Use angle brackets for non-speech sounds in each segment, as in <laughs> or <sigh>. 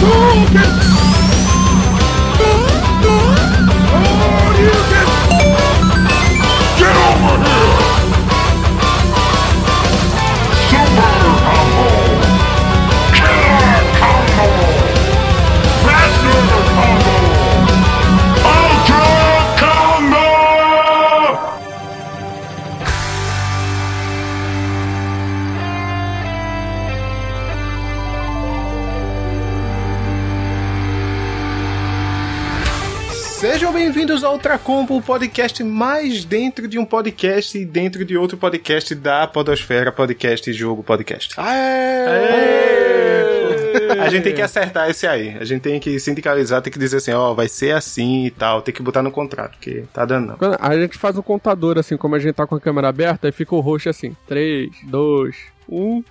遠い bem-vindos ao Ultra Combo, o podcast mais dentro de um podcast e dentro de outro podcast da Podosfera Podcast Jogo Podcast. A gente tem que acertar esse aí. A gente tem que sindicalizar, tem que dizer assim, ó, vai ser assim e tal. Tem que botar no contrato, porque tá dando não. A gente faz um contador, assim, como a gente tá com a câmera aberta, aí fica o roxo assim: 3, 2, 1.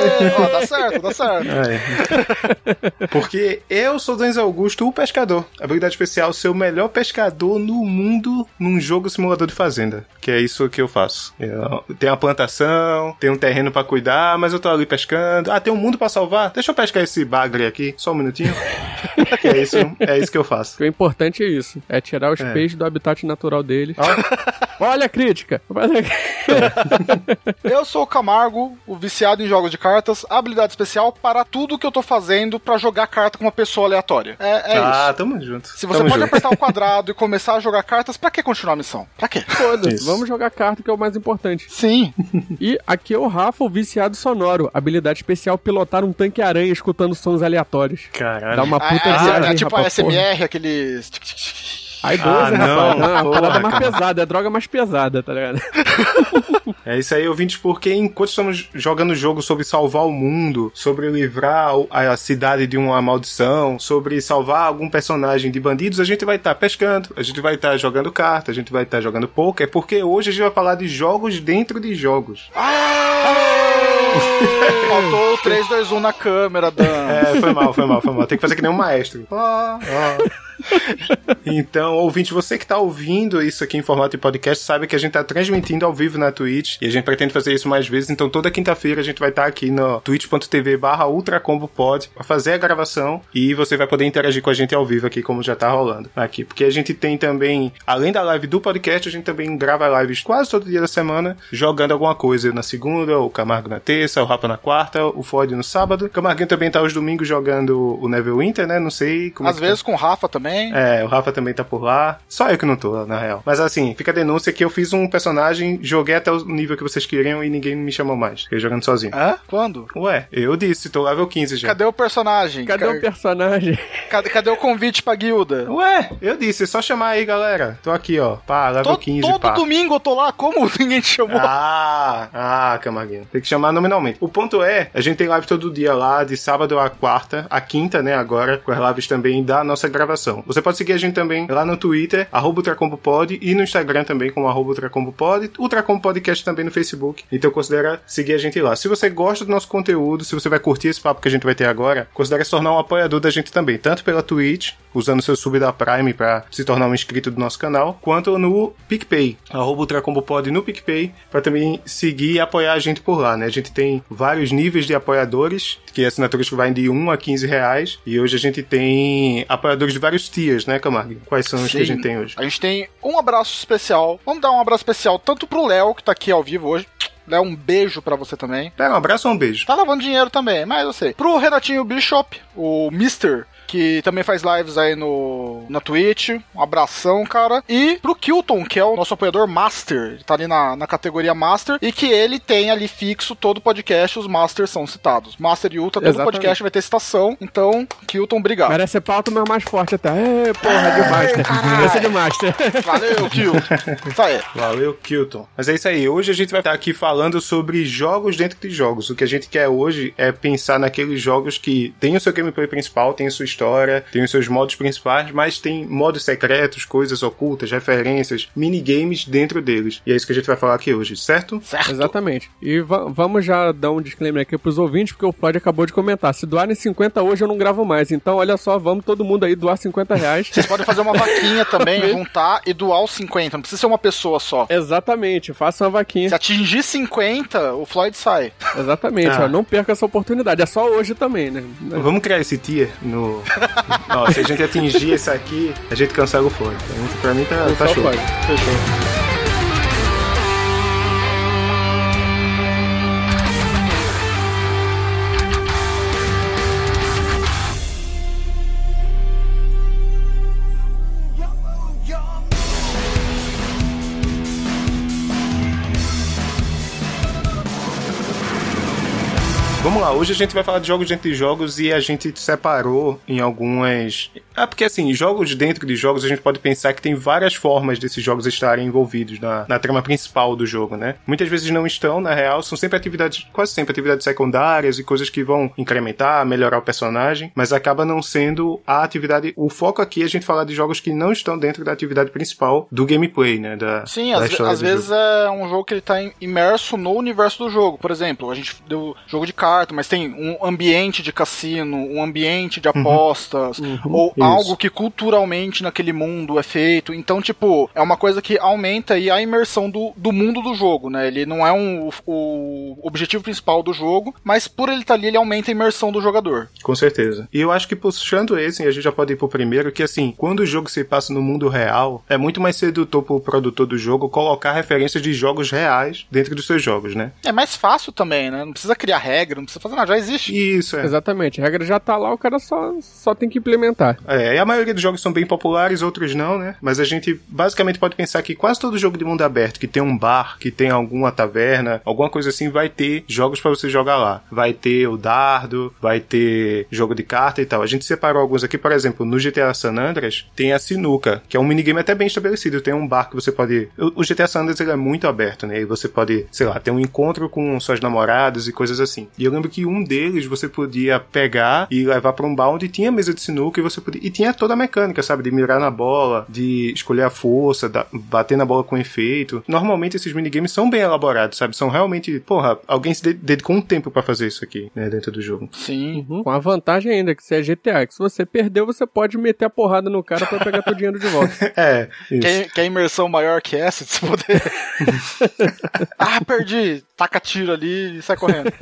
<laughs> Ó, dá certo, dá certo. É. <laughs> Porque eu sou Denzel Augusto, o pescador. Habilidade especial, ser o melhor pescador no mundo num jogo simulador de fazenda. Que é isso que eu faço. Eu tenho uma plantação, tenho um terreno pra cuidar, mas eu tô ali pescando. Ah, tem um mundo pra salvar? Deixa eu pescar esse bagre aqui, só um minutinho. que <laughs> é isso, é isso que eu faço. O importante é isso: é tirar os É. peixes do habitat natural deles. Olha a crítica! Eu sou o Camargo, o viciado em jogos de cartas, habilidade especial para tudo que eu tô fazendo pra jogar carta com uma pessoa aleatória. É, é ah, isso. tamo junto. Se você Tamo pode junto. apertar o quadrado e começar a jogar cartas, pra que continuar a missão? Pra quê? Foda-se, Isso. vamos jogar carta que é o mais importante. Sim. <laughs> E aqui é o Rafa, o viciado sonoro. Habilidade especial: pilotar um tanque-aranha escutando sons aleatórios. Caralho. Dá uma Ah, puta é, viagem, é tipo rapaz, a porra. SMR, aqueles. Ai, 12, Ah, não, rapaz. Não, a porra, parada mais cara. pesada, é droga mais pesada, tá ligado? <laughs> É isso aí, ouvintes, porque enquanto estamos jogando jogo sobre salvar o mundo, sobre livrar o- a cidade de uma maldição, sobre salvar algum personagem de bandidos, a gente vai estar pescando, a gente vai estar jogando carta, a gente vai estar jogando poker, porque hoje a gente vai falar de jogos dentro de jogos. Faltou o 3, 2, 1 na câmera, Dan. É, foi mal, foi mal, foi mal. Tem que fazer que nem um maestro. Então, ouvinte, você que tá ouvindo isso aqui em formato de podcast, sabe que a gente tá transmitindo ao vivo na Twitch e a gente pretende fazer isso mais vezes. Então, toda quinta-feira a gente vai estar aqui no twitch.tv barra ultracombopod pra fazer a gravação e você vai poder interagir com a gente ao vivo aqui, como já tá rolando aqui. Porque a gente tem também, além da live do podcast, a gente também grava lives quase todo dia da semana, jogando alguma coisa na segunda, o Camargo na terça, o Rafa na quarta, o Ford no sábado. O Camarguinho também tá aos domingos jogando o Neverwinter, né? Não sei como é Às tá. vezes com o Rafa também. É, o Rafa também tá por lá. Só eu que não tô, na real. Mas assim, fica a denúncia que eu fiz um personagem, joguei até o nível que vocês queriam e ninguém me chamou mais. Fiquei jogando sozinho. Hã? Quando? Ué, eu disse, tô level 15 já. Cadê o personagem? Cadê Ca- o personagem? cadê, cadê o convite pra guilda? Ué, eu disse, é só chamar aí, galera. Tô aqui, ó. Pá, level To- 15, todo pá. domingo eu tô lá, como <laughs> ninguém te chamou? Ah, ah, Camarguinho. Tem que chamar nominalmente. O ponto é, a gente tem live todo dia lá, de sábado a quarta, a quinta, né, agora, com as lives também da nossa gravação. Você pode seguir a gente também lá no Twitter, arroba e no Instagram também, como arroba ultracombopod, Ultracombo Podcast também no Facebook. Então considera seguir a gente lá. Se você gosta do nosso conteúdo, se você vai curtir esse papo que a gente vai ter agora, considere se tornar um apoiador da gente também, tanto pela Twitch, usando seu sub da Prime pra se tornar um inscrito do nosso canal, quanto no PicPay, arroba no PicPay, pra também seguir e apoiar a gente por lá, né? A gente tem vários níveis de apoiadores, que assinaturas que vai de 1 a 15 reais, e hoje a gente tem apoiadores de vários tiers, né, Camargo? Quais são os que a Sim. gente tem hoje? A gente tem um abraço especial. Vamos dar um abraço especial tanto pro Léo, que tá aqui ao vivo hoje. Léo, um beijo pra você também. Pega um abraço ou um beijo? Tá lavando dinheiro também, mas eu sei. Pro Renatinho Bishop, o Mister, que também faz lives aí no na Twitch. Um abração, cara. E pro Kilton, que é o nosso apoiador Master. Ele tá ali na, na categoria Master. E que ele tem ali fixo todo podcast, os Masters são citados. Master e Ultra, todo Exatamente. podcast vai ter citação. Então, Kilton, obrigado. Merece ser pauta, mas mais forte até. É, porra, de Master. Esse é de Master. Valeu, Kilton. Isso aí. Valeu, Kilton. Mas é isso aí. Hoje a gente vai estar aqui falando sobre jogos dentro de jogos. O que a gente quer hoje é pensar naqueles jogos que tem o seu gameplay principal, tem a sua história história, tem os seus modos principais, mas tem modos secretos, coisas ocultas, referências, minigames dentro deles. E é isso que a gente vai falar aqui hoje, certo? Certo. Exatamente. E va- vamos já dar um disclaimer aqui pros ouvintes, porque o Floyd acabou de comentar. Se doarem 50 hoje, eu não gravo mais. Então, olha só, vamos todo mundo aí doar 50 reais. Vocês podem fazer uma vaquinha também, <laughs> juntar e doar os 50. Não precisa ser uma pessoa só. Exatamente, faça uma vaquinha. Se atingir 50, o Floyd sai. Exatamente, Ah. ó, não perca essa oportunidade. É só hoje também, né? Vamos criar esse tier no. Ó, se a gente atingir esse aqui, a gente cancela o fone. Então, pra mim tá, tá show. pode. Fechou. Vamos lá, hoje a gente vai falar de jogos dentro de jogos e a gente separou em algumas. É porque assim, jogos dentro de jogos a gente pode pensar que tem várias formas desses jogos estarem envolvidos na, na trama principal do jogo, né? Muitas vezes não estão, na real, são sempre atividades, quase sempre atividades secundárias e coisas que vão incrementar, melhorar o personagem, mas acaba não sendo a atividade. O foco aqui é a gente falar de jogos que não estão dentro da atividade principal do gameplay, né? Da, Sim, da às, às vezes jogo. é um jogo que ele tá im- imerso no universo do jogo. Por exemplo, a gente deu jogo de carta, mas tem um ambiente de cassino, um ambiente de apostas, ou Isso. algo que culturalmente naquele mundo é feito. Então, tipo, é uma coisa que aumenta aí a imersão do, do mundo do jogo, né? Ele não é um, o objetivo principal do jogo, mas por ele estar ali, ele aumenta a imersão do jogador. Com certeza. E eu acho que puxando esse, a gente já pode ir pro primeiro, que assim, quando o jogo se passa no mundo real, é muito mais sedutor pro produtor do jogo colocar referências de jogos reais dentro dos seus jogos, né? É mais fácil também, né? Não precisa criar regra, não precisa fazer nada, já existe. Isso, é. Exatamente, a regra já tá lá, o cara só, só tem que implementar. É, e a maioria dos jogos são bem populares, outros não, né? Mas a gente basicamente pode pensar que quase todo jogo de mundo aberto que tem um bar, que tem alguma taverna, alguma coisa assim, vai ter jogos pra você jogar lá. Vai ter o dardo, vai ter jogo de carta e tal. A gente separou alguns aqui, por exemplo, no GTA San Andreas tem a sinuca, que é um minigame até bem estabelecido. Tem um bar que você pode. O o GTA San Andreas ele é muito aberto, né? E você pode, sei lá, ter um encontro com suas namoradas e coisas assim. E eu lembro que um deles você podia pegar e levar pra um bar onde tinha mesa de sinuca e você podia. E tinha toda a mecânica, sabe? De mirar na bola, de escolher a força, da- bater na bola com efeito. Normalmente esses minigames são bem elaborados, sabe? São realmente. Porra, alguém se de- dedicou um tempo pra fazer isso aqui, né? Dentro do jogo. Sim. Uhum. Com a vantagem ainda que se é GTA, que se você perdeu, você pode meter a porrada no cara pra pegar teu dinheiro de volta. <laughs> É, isso. Quer, quer imersão maior que essa de se poder. <laughs> ah, perdi. Taca tiro ali e sai correndo.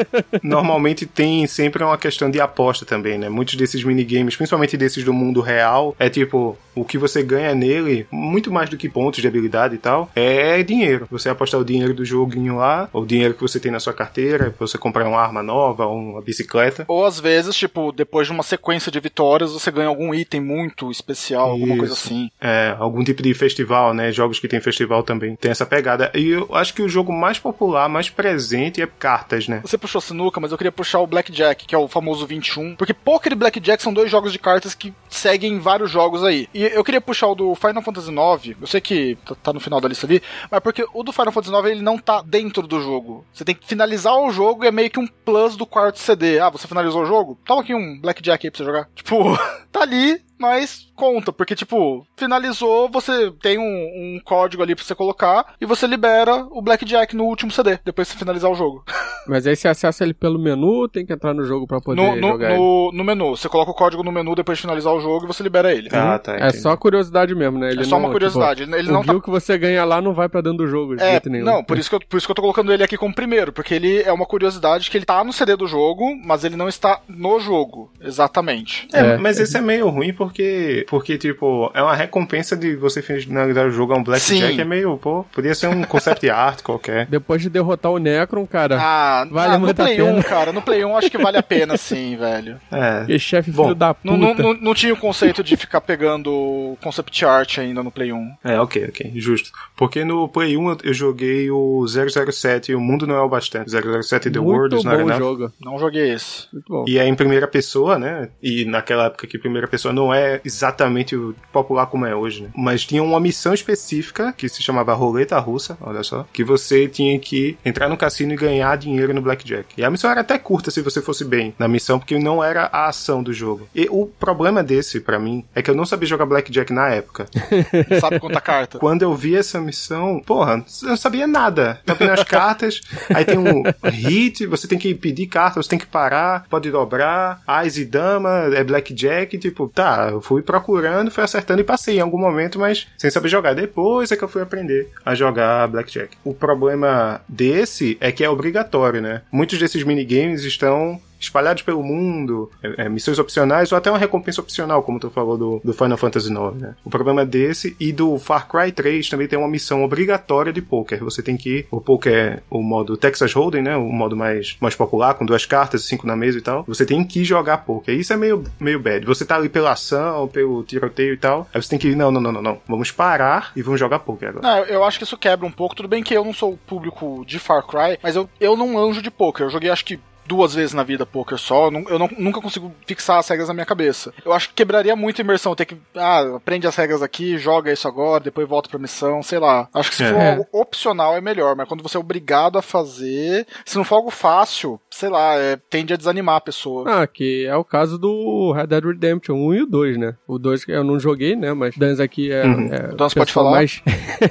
Normalmente tem sempre uma questão de aposta também, né? Muitos desses minigames, principalmente desses do mundo real, é tipo, o que você ganha nele, muito mais do que pontos de habilidade e tal, é dinheiro. Você apostar o dinheiro do joguinho lá, ou o dinheiro que você tem na sua carteira, pra você comprar uma arma nova, ou uma bicicleta. Ou às vezes, tipo, depois de uma sequência de vitórias, você ganha algum item muito especial, alguma coisa Isso. assim. É, algum tipo de festival, né? Jogos que tem festival também tem essa pegada. E eu acho que o jogo mais popular, mais presente é cartas, né? Você puxou sinuca, mas eu queria puxar o Blackjack, que é o famoso 21. Porque Poker e Blackjack são dois jogos de cartas que seguem vários jogos aí. E eu queria puxar o do Final Fantasy IX. Eu sei que tá- tá no final da lista ali, mas porque o do Final Fantasy IX ele não tá dentro do jogo. Você tem que finalizar o jogo e é meio que um plus do quarto CD. Ah, você finalizou o jogo? Toma aqui um Blackjack aí pra você jogar. Tipo, <laughs> tá ali, mas conta, porque, tipo, finalizou, você tem um, um código ali pra você colocar e você libera o Blackjack no último CD, depois que você finalizar o jogo. <laughs> Mas aí você acessa ele pelo menu, tem que entrar no jogo pra poder No, no, jogar ele. no, no menu. Você coloca o código no menu depois de finalizar o jogo e você libera ele. Ah, tá. É entendi. só curiosidade mesmo, né? Ele É só não, uma curiosidade. Tipo, ele o não tá bill que você ganha lá não vai pra dentro do jogo de É, jeito nenhum. não, por isso, que eu, por isso que eu tô colocando ele aqui como primeiro, porque ele é uma curiosidade que ele tá no CD do jogo, mas ele não está no jogo, exatamente. É, É. mas esse é meio ruim porque, porque, tipo, é uma recompensa de você finalizar o jogo a um Blackjack. Sim. É meio, pô, podia ser um concept art qualquer. <laughs> Depois de derrotar o Necron, cara, Ah, Vale ah, no muito a Play pena. 1, cara, no Play 1 acho que vale a pena sim, <laughs> velho. É. que chefe Bom, filho da puta. Não, não, não, tinha o conceito de ficar pegando concept art ainda no Play 1. É, ok, ok, justo. Porque no Play 1 eu- eu joguei o 007, o mundo não é o bastante. 007 The World Muito is Not Enough. Não joguei esse. Muito bom. E é em primeira pessoa, né? E naquela época que primeira pessoa não é exatamente o popular como é hoje, né? Mas tinha uma missão específica que se chamava Roleta Russa, olha só, que você tinha que entrar no cassino e ganhar dinheiro no blackjack. E a missão era até curta se você fosse bem na missão, porque não era a ação do jogo. E o problema desse, para mim, é que eu não sabia jogar blackjack na época. <laughs> Sabe contar carta. Quando eu vi essa missão, porra, eu não sabia nada. Tá vendo as cartas, aí tem um hit, você tem que pedir carta, você tem que parar, pode dobrar, ás e dama, é blackjack, tipo, tá, eu fui procurando, fui acertando e passei em algum momento, mas sem saber jogar. Depois é que eu fui aprender a jogar blackjack. O problema desse é que é obrigatório, né? Muitos desses minigames estão espalhados pelo mundo, é, é, missões opcionais ou até uma recompensa opcional, como tu falou do, do Final Fantasy IX, né? O problema desse e do Far Cry 3 também tem uma missão obrigatória de poker. Você tem que ir, o poker é o modo Texas Hold'em, né? O modo mais, mais popular, com duas cartas, cinco na mesa e tal. Você tem que jogar poker. Isso é meio, meio bad. Você tá ali pela ação, pelo tiroteio e tal. Aí você tem que ir, não, não, não, não, não. Vamos parar e vamos jogar poker agora. Não, eu acho que isso quebra um pouco. Tudo bem que eu não sou o público de Far Cry, mas eu, eu não anjo de poker. Eu joguei acho que duas vezes na vida poker só, eu não, nunca consigo fixar as regras na minha cabeça. Eu acho que quebraria muito a imersão, ter que, ah, aprende as regras aqui, joga isso agora, depois volta pra missão, sei lá. Acho que se é. for algo opcional é melhor, mas quando você é obrigado a fazer, se não for algo fácil, sei lá, é, tende a desanimar a pessoa. Ah, que é o caso do Red Dead Redemption 1 e o 2, né? O 2 eu não joguei, né? Mas Dans aqui é. Uhum. é então pode falar. Mais,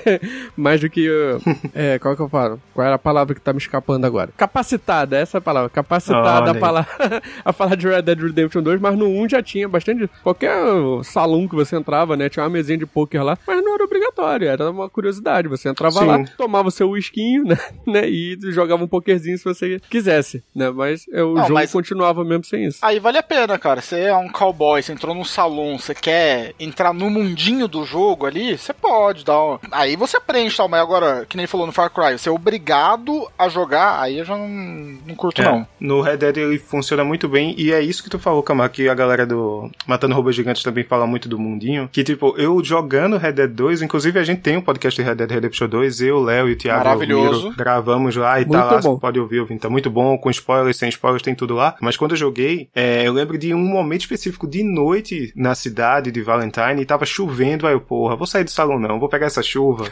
<laughs> mais do que. <laughs> é, qual que eu falo? Qual era a palavra que tá me escapando agora? Capacitada, essa é a palavra. Capacitada a, falar, <laughs> a falar de Red Dead Redemption 2, mas no 1 já tinha bastante. Qualquer salão que você entrava, né? Tinha uma mesinha de poker lá, mas não era obrigatório, era uma curiosidade. Você entrava Sim. lá, tomava o seu whiskinho, né? <laughs> né? E jogava um pokerzinho se você quisesse né? Mas o não, jogo mas... continuava mesmo sem isso. Aí vale a pena, cara. Você é um cowboy, você entrou num salão, você quer entrar no mundinho do jogo ali, você pode dar um... Aí você aprende tal, mas agora, que nem falou no Far Cry, você é obrigado a jogar, aí eu já não, não curto, é, não. No Red Dead ele funciona muito bem, e é isso que tu falou, Kamar, que a galera do Matando Robôs Gigantes também fala muito do mundinho, que tipo, eu jogando Red Dead 2, inclusive a gente tem um podcast de Red Dead Redemption 2, eu, Léo e o Thiago Maravilhoso. Almiro, gravamos lá e tá muito tá lá, bom. pode ouvir, ouvir, tá muito bom, com spoilers, sem spoilers, tem tudo lá. Mas quando eu joguei, é, eu lembro de um momento específico de noite na cidade de Valentine e tava chovendo. Aí eu, porra, vou sair do salão não, vou pegar essa chuva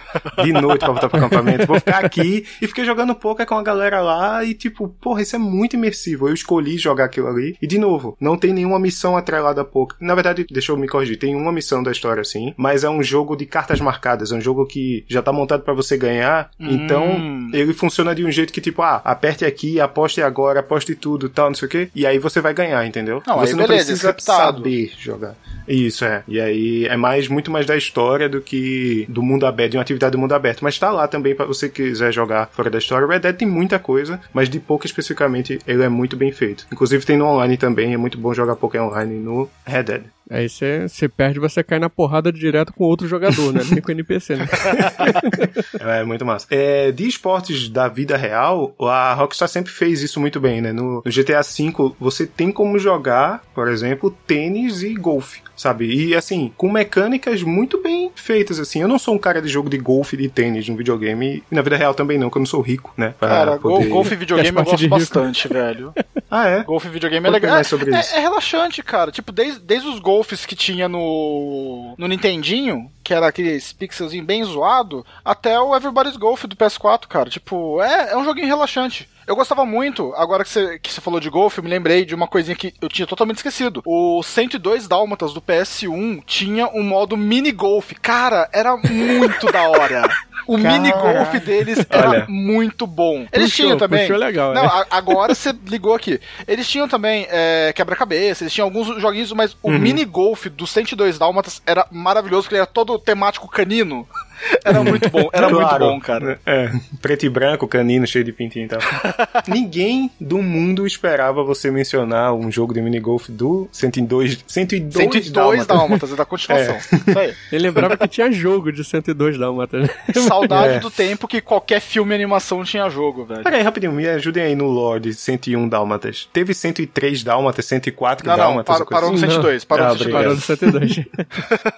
de noite pra voltar pro acampamento, vou ficar aqui e fiquei jogando poker com a galera lá e tipo, porra, isso é muito imersivo. Eu escolhi jogar aquilo ali. E de novo, não tem nenhuma missão atrelada a poker. Na verdade, deixa eu me corrigir, tem uma missão da história sim, mas é um jogo de cartas marcadas, é um jogo que já tá montado para você ganhar. Então, hum. Então, ele funciona de um jeito que tipo, ah, aperte aqui, aposte agora, aposte tudo, tal, não sei o quê. E aí você vai ganhar, entendeu? Não, você não beleza, precisa saber jogar. Isso, é. E aí é mais muito mais da história do que do mundo aberto, de uma atividade do mundo aberto. Mas tá lá também para você quiser jogar fora da história. O Red Dead tem muita coisa, mas de pouco especificamente ele é muito bem feito. Inclusive tem no online também, é muito bom jogar Pokémon online no Red Dead. Aí você perde, você cai na porrada direto com outro jogador, né? Nem com o NPC, né? <laughs> é, muito massa. É, de esportes da vida real, a Rockstar sempre fez isso muito bem, né? No, no GTA V, você tem como jogar, por exemplo, tênis e golfe sabe? E assim, com mecânicas muito bem feitas, assim. Eu não sou um cara de jogo de golfe e de tênis no videogame, e na vida real também não, que eu não sou rico, né? Cara, poder... golfe e videogame eu gosto bastante, velho. Ah, é? Golfe e videogame é legal. É, é, é, relaxante, cara. Tipo, desde, desde os golfes que tinha no, no Nintendinho, que era aqueles pixelzinho bem zoado, até o Everybody's Golf do PS4, cara. Tipo, é, é um joguinho relaxante. Eu gostava muito, agora que você, que você falou de golfe, eu me lembrei de uma coisinha que eu tinha totalmente esquecido. O 102 Dálmatas do PS1 tinha um modo mini golf. Cara, era muito da hora. <laughs> O mini golf deles <laughs> era Olha, muito bom. Eles puxou, tinham também. legal, Não, a, agora você ligou aqui. Eles tinham também é, quebra-cabeça, eles tinham alguns joguinhos, mas o uhum. mini golf do 102 Dálmatas era maravilhoso, porque ele era todo temático canino. Era muito bom, era claro, muito bom, cara. É, preto e branco, canino, cheio de pintinho e tal. Ninguém do mundo esperava você mencionar um jogo de minigolf do 102, 102, 102 dálmatas. dálmatas, é da continuação. É. Isso aí. Ele lembrava que tinha jogo de 102 dálmatas. Saudade é. do tempo que qualquer filme e animação tinha jogo, velho. Peraí, rapidinho, me ajudem aí no lore de 101 dálmatas. Teve 103 dálmatas, 104 não, dálmatas? Não, parou, parou no 102. Parou, ah, no 102. Parou no 102.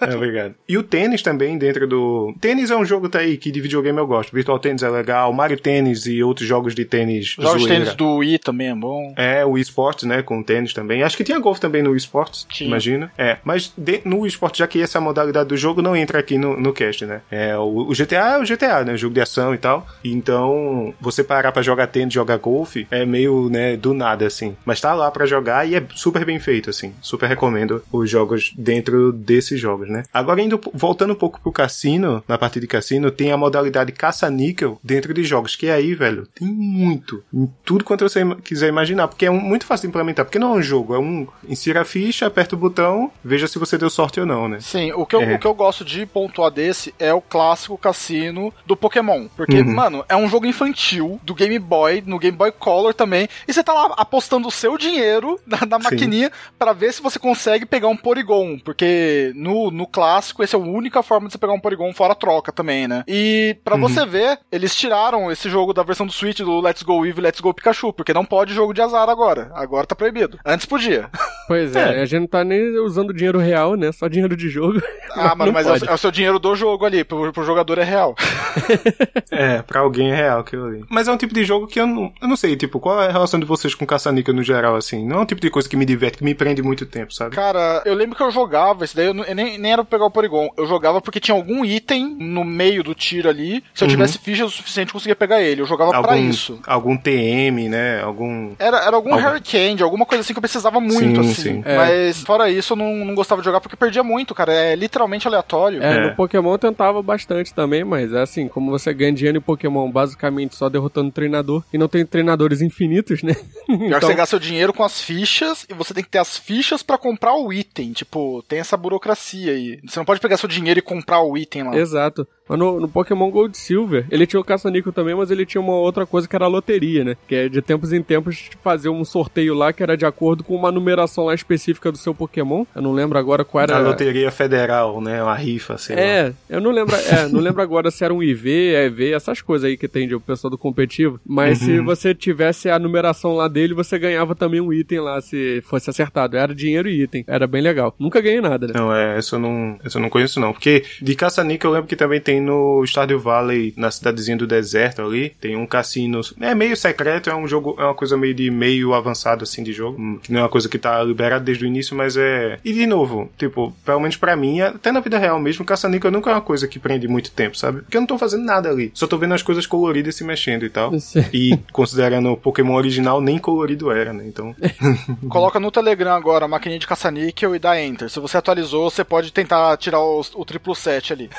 é, obrigado. E o tênis também dentro do tênis é um jogo tá aí que de videogame eu gosto. Virtual Tênis é legal, Mario Tênis e outros jogos de tênis. Jogos de tênis do Wii também é bom. É, o eSports, né, com tênis também. Acho que tinha golfe também no eSports, imagina. É, mas de, no eSports, já que essa modalidade do jogo não entra aqui no, no cast, né? É, o, o GTA é o GTA, né, jogo de ação e tal. Então, você parar para jogar tênis, jogar golfe, é meio, né, do nada, assim. Mas tá lá para jogar e é super bem feito, assim. Super recomendo os jogos dentro desses jogos, né? Agora, indo, voltando um pouco pro cassino, na parte de cassino, tem a modalidade caça-níquel dentro de jogos, que aí, velho, tem muito. Em tudo quanto você quiser imaginar, porque é um, muito fácil de implementar, porque não é um jogo, é um insira a ficha, aperta o botão, veja se você deu sorte ou não, né? Sim, o que eu, é. o que eu gosto de pontuar desse é o clássico cassino do Pokémon. Porque, uhum. mano, é um jogo infantil do Game Boy, no Game Boy Color também, e você tá lá apostando o seu dinheiro <laughs> na, na maquininha para ver se você consegue pegar um Porygon, porque no, no clássico essa é a única forma de você pegar um Porygon fora troca também, né? E para uhum. você ver, eles tiraram esse jogo da versão do Switch do Let's Go Eevee, Let's Go Pikachu, porque não pode jogo de azar agora. Agora tá proibido. Antes podia. <laughs> Pois é, é. a gente não tá nem usando dinheiro real, né? Só dinheiro de jogo. Ah, <laughs> mano, mas é o, é o, seu dinheiro do jogo ali, pro, pro jogador é real. <laughs> é, pra alguém é real aquilo ali. Mas é um tipo de jogo que eu não, eu não sei, tipo, qual é a relação de vocês com caça-níquel no geral, assim? Não é um tipo de coisa que me diverte, que me prende muito tempo, sabe? Cara, eu lembro que eu jogava, esse daí eu, eu nem, nem era pra pegar o Porygon. Eu jogava porque tinha algum item no meio do tiro ali. Se eu uhum. tivesse ficha o suficiente, eu conseguia pegar ele. Eu jogava algum, pra isso. Algum TM, né? Algum. Era, era algum, algum... Hurricane, alguma coisa assim que eu precisava muito, sim, assim. Sim. É. Mas fora isso, eu não, não gostava de jogar porque perdia muito, cara. É literalmente aleatório. É, é, no Pokémon eu tentava bastante também, mas é assim, como você ganha dinheiro em Pokémon basicamente só derrotando o treinador e não tem treinadores infinitos, né? <laughs> então... você gasta o dinheiro com as fichas e você tem que ter as fichas para comprar o item. Tipo, tem essa burocracia aí. Você não pode pegar seu dinheiro e comprar o item lá. Exato contrato mas no, no Pokémon Gold Silver, ele tinha o caça-níquel também, mas ele tinha uma outra coisa que era a loteria, né? Que é de tempos em tempos fazer um sorteio lá que era de acordo com uma numeração lá específica do seu Pokémon. Eu não lembro agora qual era. A loteria federal, né? Uma rifa, sei é, lá. eu não lembro, é, não lembro agora se era um IV, EV, essas coisas aí que tem de o pessoal do competitivo. Mas uhum. se você tivesse a numeração lá dele, você ganhava também um item lá, se fosse acertado. Era dinheiro e item. Era bem legal. Nunca ganhei nada, né? Não, é, essa eu não, essa eu não conheço não. Porque de caça-níquel eu lembro que também tem no Stardew Valley, na cidadezinha do deserto ali, tem um cassino. É meio secreto, é um jogo, é uma coisa meio de meio avançado assim de jogo. Hum, que não é uma coisa que tá liberada desde o início, mas é. E de novo, tipo, pelo menos pra mim, até na vida real mesmo, caça-níquel nunca é uma coisa que prende muito tempo, sabe? Porque eu não tô fazendo nada ali. Só tô vendo as coisas coloridas se mexendo e tal. E considerando o Pokémon original, nem colorido era, né? Então. <laughs> Coloca no Telegram agora a maquininha de caça-níquel e dá Enter. Se você atualizou, você pode tentar tirar o, o triplo set ali.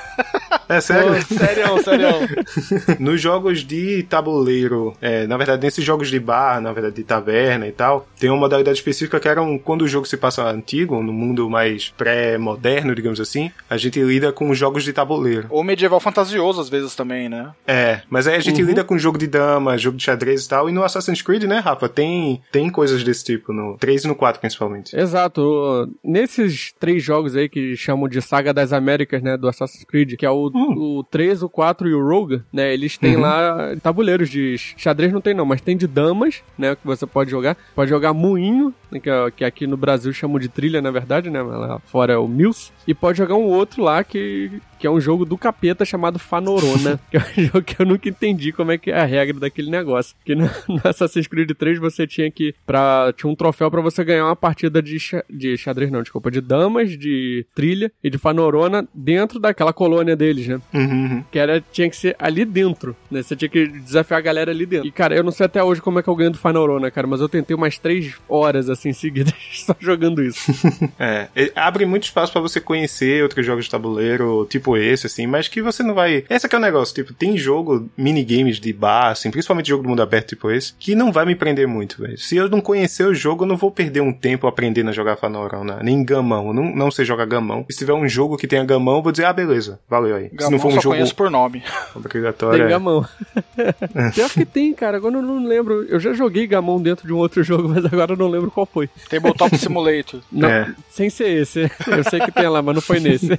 É sério? Sério, sério. <laughs> Nos jogos de tabuleiro, é, na verdade, nesses jogos de bar, na verdade, de taverna e tal, tem uma modalidade específica que era um, quando o jogo se passa antigo, no mundo mais pré-moderno, digamos assim, a gente lida com jogos de tabuleiro. Ou medieval fantasioso, às vezes, também, né? É, mas aí a gente uhum. lida com jogo de dama, jogo de xadrez e tal, e no Assassin's Creed, né, Rafa, tem, tem coisas desse tipo, no 3 e no 4, principalmente. Exato. Nesses três jogos aí que chamam de Saga das Américas, né, do Assassin's Creed, que é o, hum. O 3 3, o 4 e o Rogue, né? Eles têm uhum. lá tabuleiros de xadrez, não tem não, mas tem de damas, né? Que você pode jogar. Pode jogar moinho, né, que, que aqui no Brasil chamam de trilha, na verdade, né? Lá fora é o Mills. E pode jogar um outro lá que que é um jogo do capeta chamado Fanorona, <laughs> que é um jogo que eu nunca entendi como é que é a regra daquele negócio. Que no, <laughs> no Assassin's Creed 3 você tinha que para tinha um troféu para você ganhar uma partida de, de xadrez não, desculpa, de damas, de trilha e de Fanorona dentro daquela colônia deles, né? Uhum, uhum. Que era tinha que ser ali dentro, né? Você tinha que desafiar a galera ali dentro. E cara, eu não sei até hoje como é que eu ganho do Fanorona, cara, mas eu tentei umas três horas assim <laughs> seguidas só jogando isso. é, abre muito espaço para você conhecer outros jogos de tabuleiro, tipo tipo esse, assim, mas que você não vai. Esse aqui é o negócio, tipo, tem jogo, minigames de bar, assim, principalmente jogo do mundo aberto, tipo esse, que não vai me prender muito, velho. Se eu não conhecer o jogo, eu não vou perder um tempo aprendendo a jogar Fanorão, né? nem gamão. Não, não sei jogar gamão. Se tiver um jogo que tenha gamão, eu vou dizer, ah, beleza, valeu aí. Gamão Se não for um só jogo. conheço por nome. <laughs> Obrigatório. Tem é. gamão. <laughs> Pior que tem, cara. Agora eu não lembro. Eu já joguei gamão dentro de um outro jogo, mas agora eu não lembro qual foi. Tabletop Simulator. Não, é. sem ser esse. <laughs> Eu sei que tem lá, mas não foi nesse.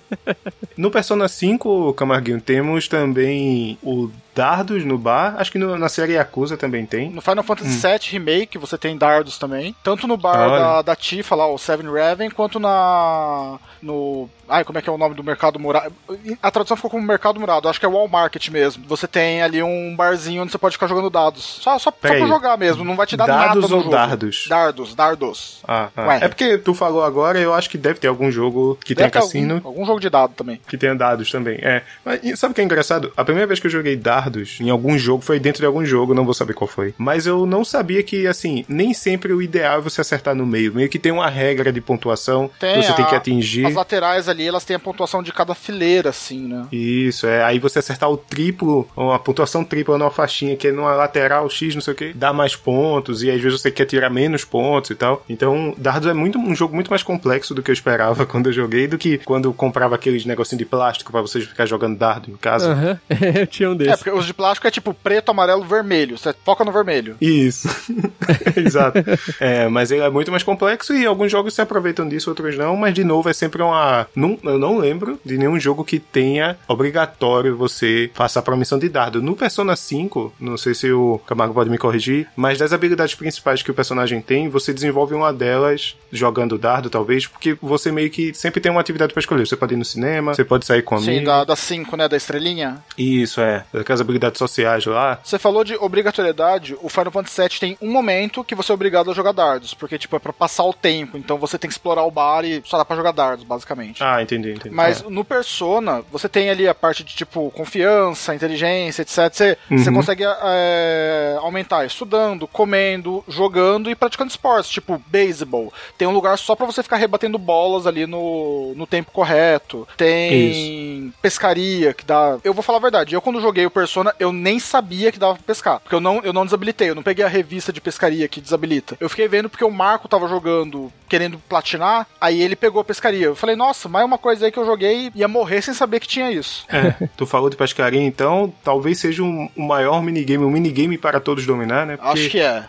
No Persona Persona 5, Camarguinho, temos também o dardos no bar. Acho que no, na série Yakuza também tem. No Final Fantasy VII hum. Remake você tem dardos também. Tanto no bar da, da Tifa lá, o Seven Raven, quanto na. no Ai, como é que é o nome do mercado murado? A tradução ficou como mercado murado, acho que é Wall Market mesmo. Você tem ali um barzinho onde você pode ficar jogando dados. Só, só, só pra jogar mesmo, não vai te dar dados nada. Dados ou jogo. dardos? Dardos, dardos. Ah, ah. É porque tu falou agora, eu acho que deve ter algum jogo que deve tenha cassino. Algum, algum, jogo de dado também. Que tenha dados também, é. Mas sabe o que é engraçado? A primeira vez que eu joguei dardos em algum jogo foi dentro de algum jogo, não vou saber qual foi. Mas eu não sabia que, assim, nem sempre o ideal é você acertar no meio. Meio que tem uma regra de pontuação tem, você a, tem que atingir. As laterais ali, elas têm a pontuação de cada fileira, assim, né? Isso, é. Aí você acertar o triplo, uma pontuação tripla numa faixinha que é numa lateral X, não sei o que, dá mais pontos, e às vezes você quer tirar menos pontos e tal. Então, Dardos é muito, um jogo muito mais complexo do que eu esperava <laughs> quando eu joguei, do que quando eu comprava aqueles negocinho de plástico para vocês ficar jogando dardo em casa. Aham, uhum. <laughs> eu tinha um desses. É, porque os de plástico é tipo preto, amarelo, vermelho. Você foca no vermelho. Isso. <laughs> Exato. É, mas ele é muito mais complexo e alguns jogos se aproveitam disso, outros não, mas de novo é sempre uma. Não, eu não lembro de nenhum jogo que tenha obrigatório você passar pra missão de dardo. No Persona 5, não sei se o Camargo pode me corrigir, mas das habilidades principais que o personagem tem, você desenvolve uma delas jogando dardo, talvez, porque você meio que sempre tem uma atividade para escolher. Você pode ir no cinema, você pode sair com amigos. Sim, da 5, né? Da estrelinha. Isso, é. Aquelas habilidades sociais lá. Você falou de obrigatoriedade, o Final Fantasy VII tem um momento que você é obrigado a jogar dardos, porque, tipo, é pra passar o tempo, então você tem que explorar o bar e só dá pra jogar dardos, basicamente. Ah, entendi, entendi. Mas é. no Persona, você tem ali a parte de tipo confiança, inteligência, etc. Você, uhum. você consegue é, aumentar estudando, comendo, jogando e praticando esportes, tipo beisebol. Tem um lugar só para você ficar rebatendo bolas ali no, no tempo correto. Tem Isso. pescaria que dá. Eu vou falar a verdade, eu quando joguei o Persona, eu nem sabia que dava pra pescar. Porque eu não, eu não desabilitei, eu não peguei a revista de pescaria que desabilita. Eu fiquei vendo porque o Marco tava jogando, querendo platinar, aí ele pegou a pescaria. Eu falei, nossa, mais uma coisa aí que eu joguei ia morrer sem saber que tinha isso. É, tu falou de pescaria, então talvez seja um, o maior minigame, um minigame para todos dominar, né? Porque Acho que é.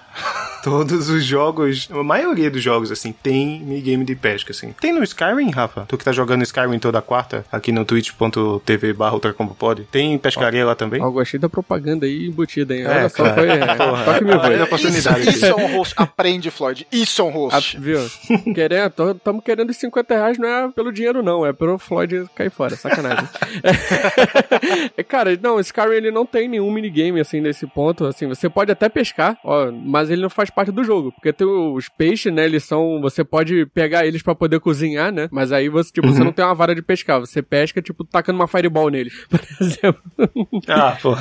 Todos os jogos, a maioria dos jogos, assim, tem minigame de pesca, assim. Tem no Skyrim, Rafa? Tu que tá jogando Skyrim toda quarta, aqui no twitch.tv barra. Tem pescaria lá também? Eu gostei da propaganda aí embutida, hein? É, Olha só, foi... É, Porra, que me veio. oportunidade. Isso, isso é um host. Aprende, Floyd. Isso é um host. Ah, viu? Querendo, estamos querendo os 50 reais, não é pelo dinheiro, não. É pelo Floyd cair fora, sacanagem. <laughs> é, cara, não, Skyrim ele não tem nenhum minigame assim nesse ponto, assim, você pode até pescar, ó, mas ele não faz parte do jogo, porque tem os peixes, né, eles são, você pode pegar eles para poder cozinhar, né, mas aí você, tipo, uhum. você não tem uma vara de pescar, você pesca, tipo, tacando uma fireball nele, <laughs> por exemplo. Ah, pô.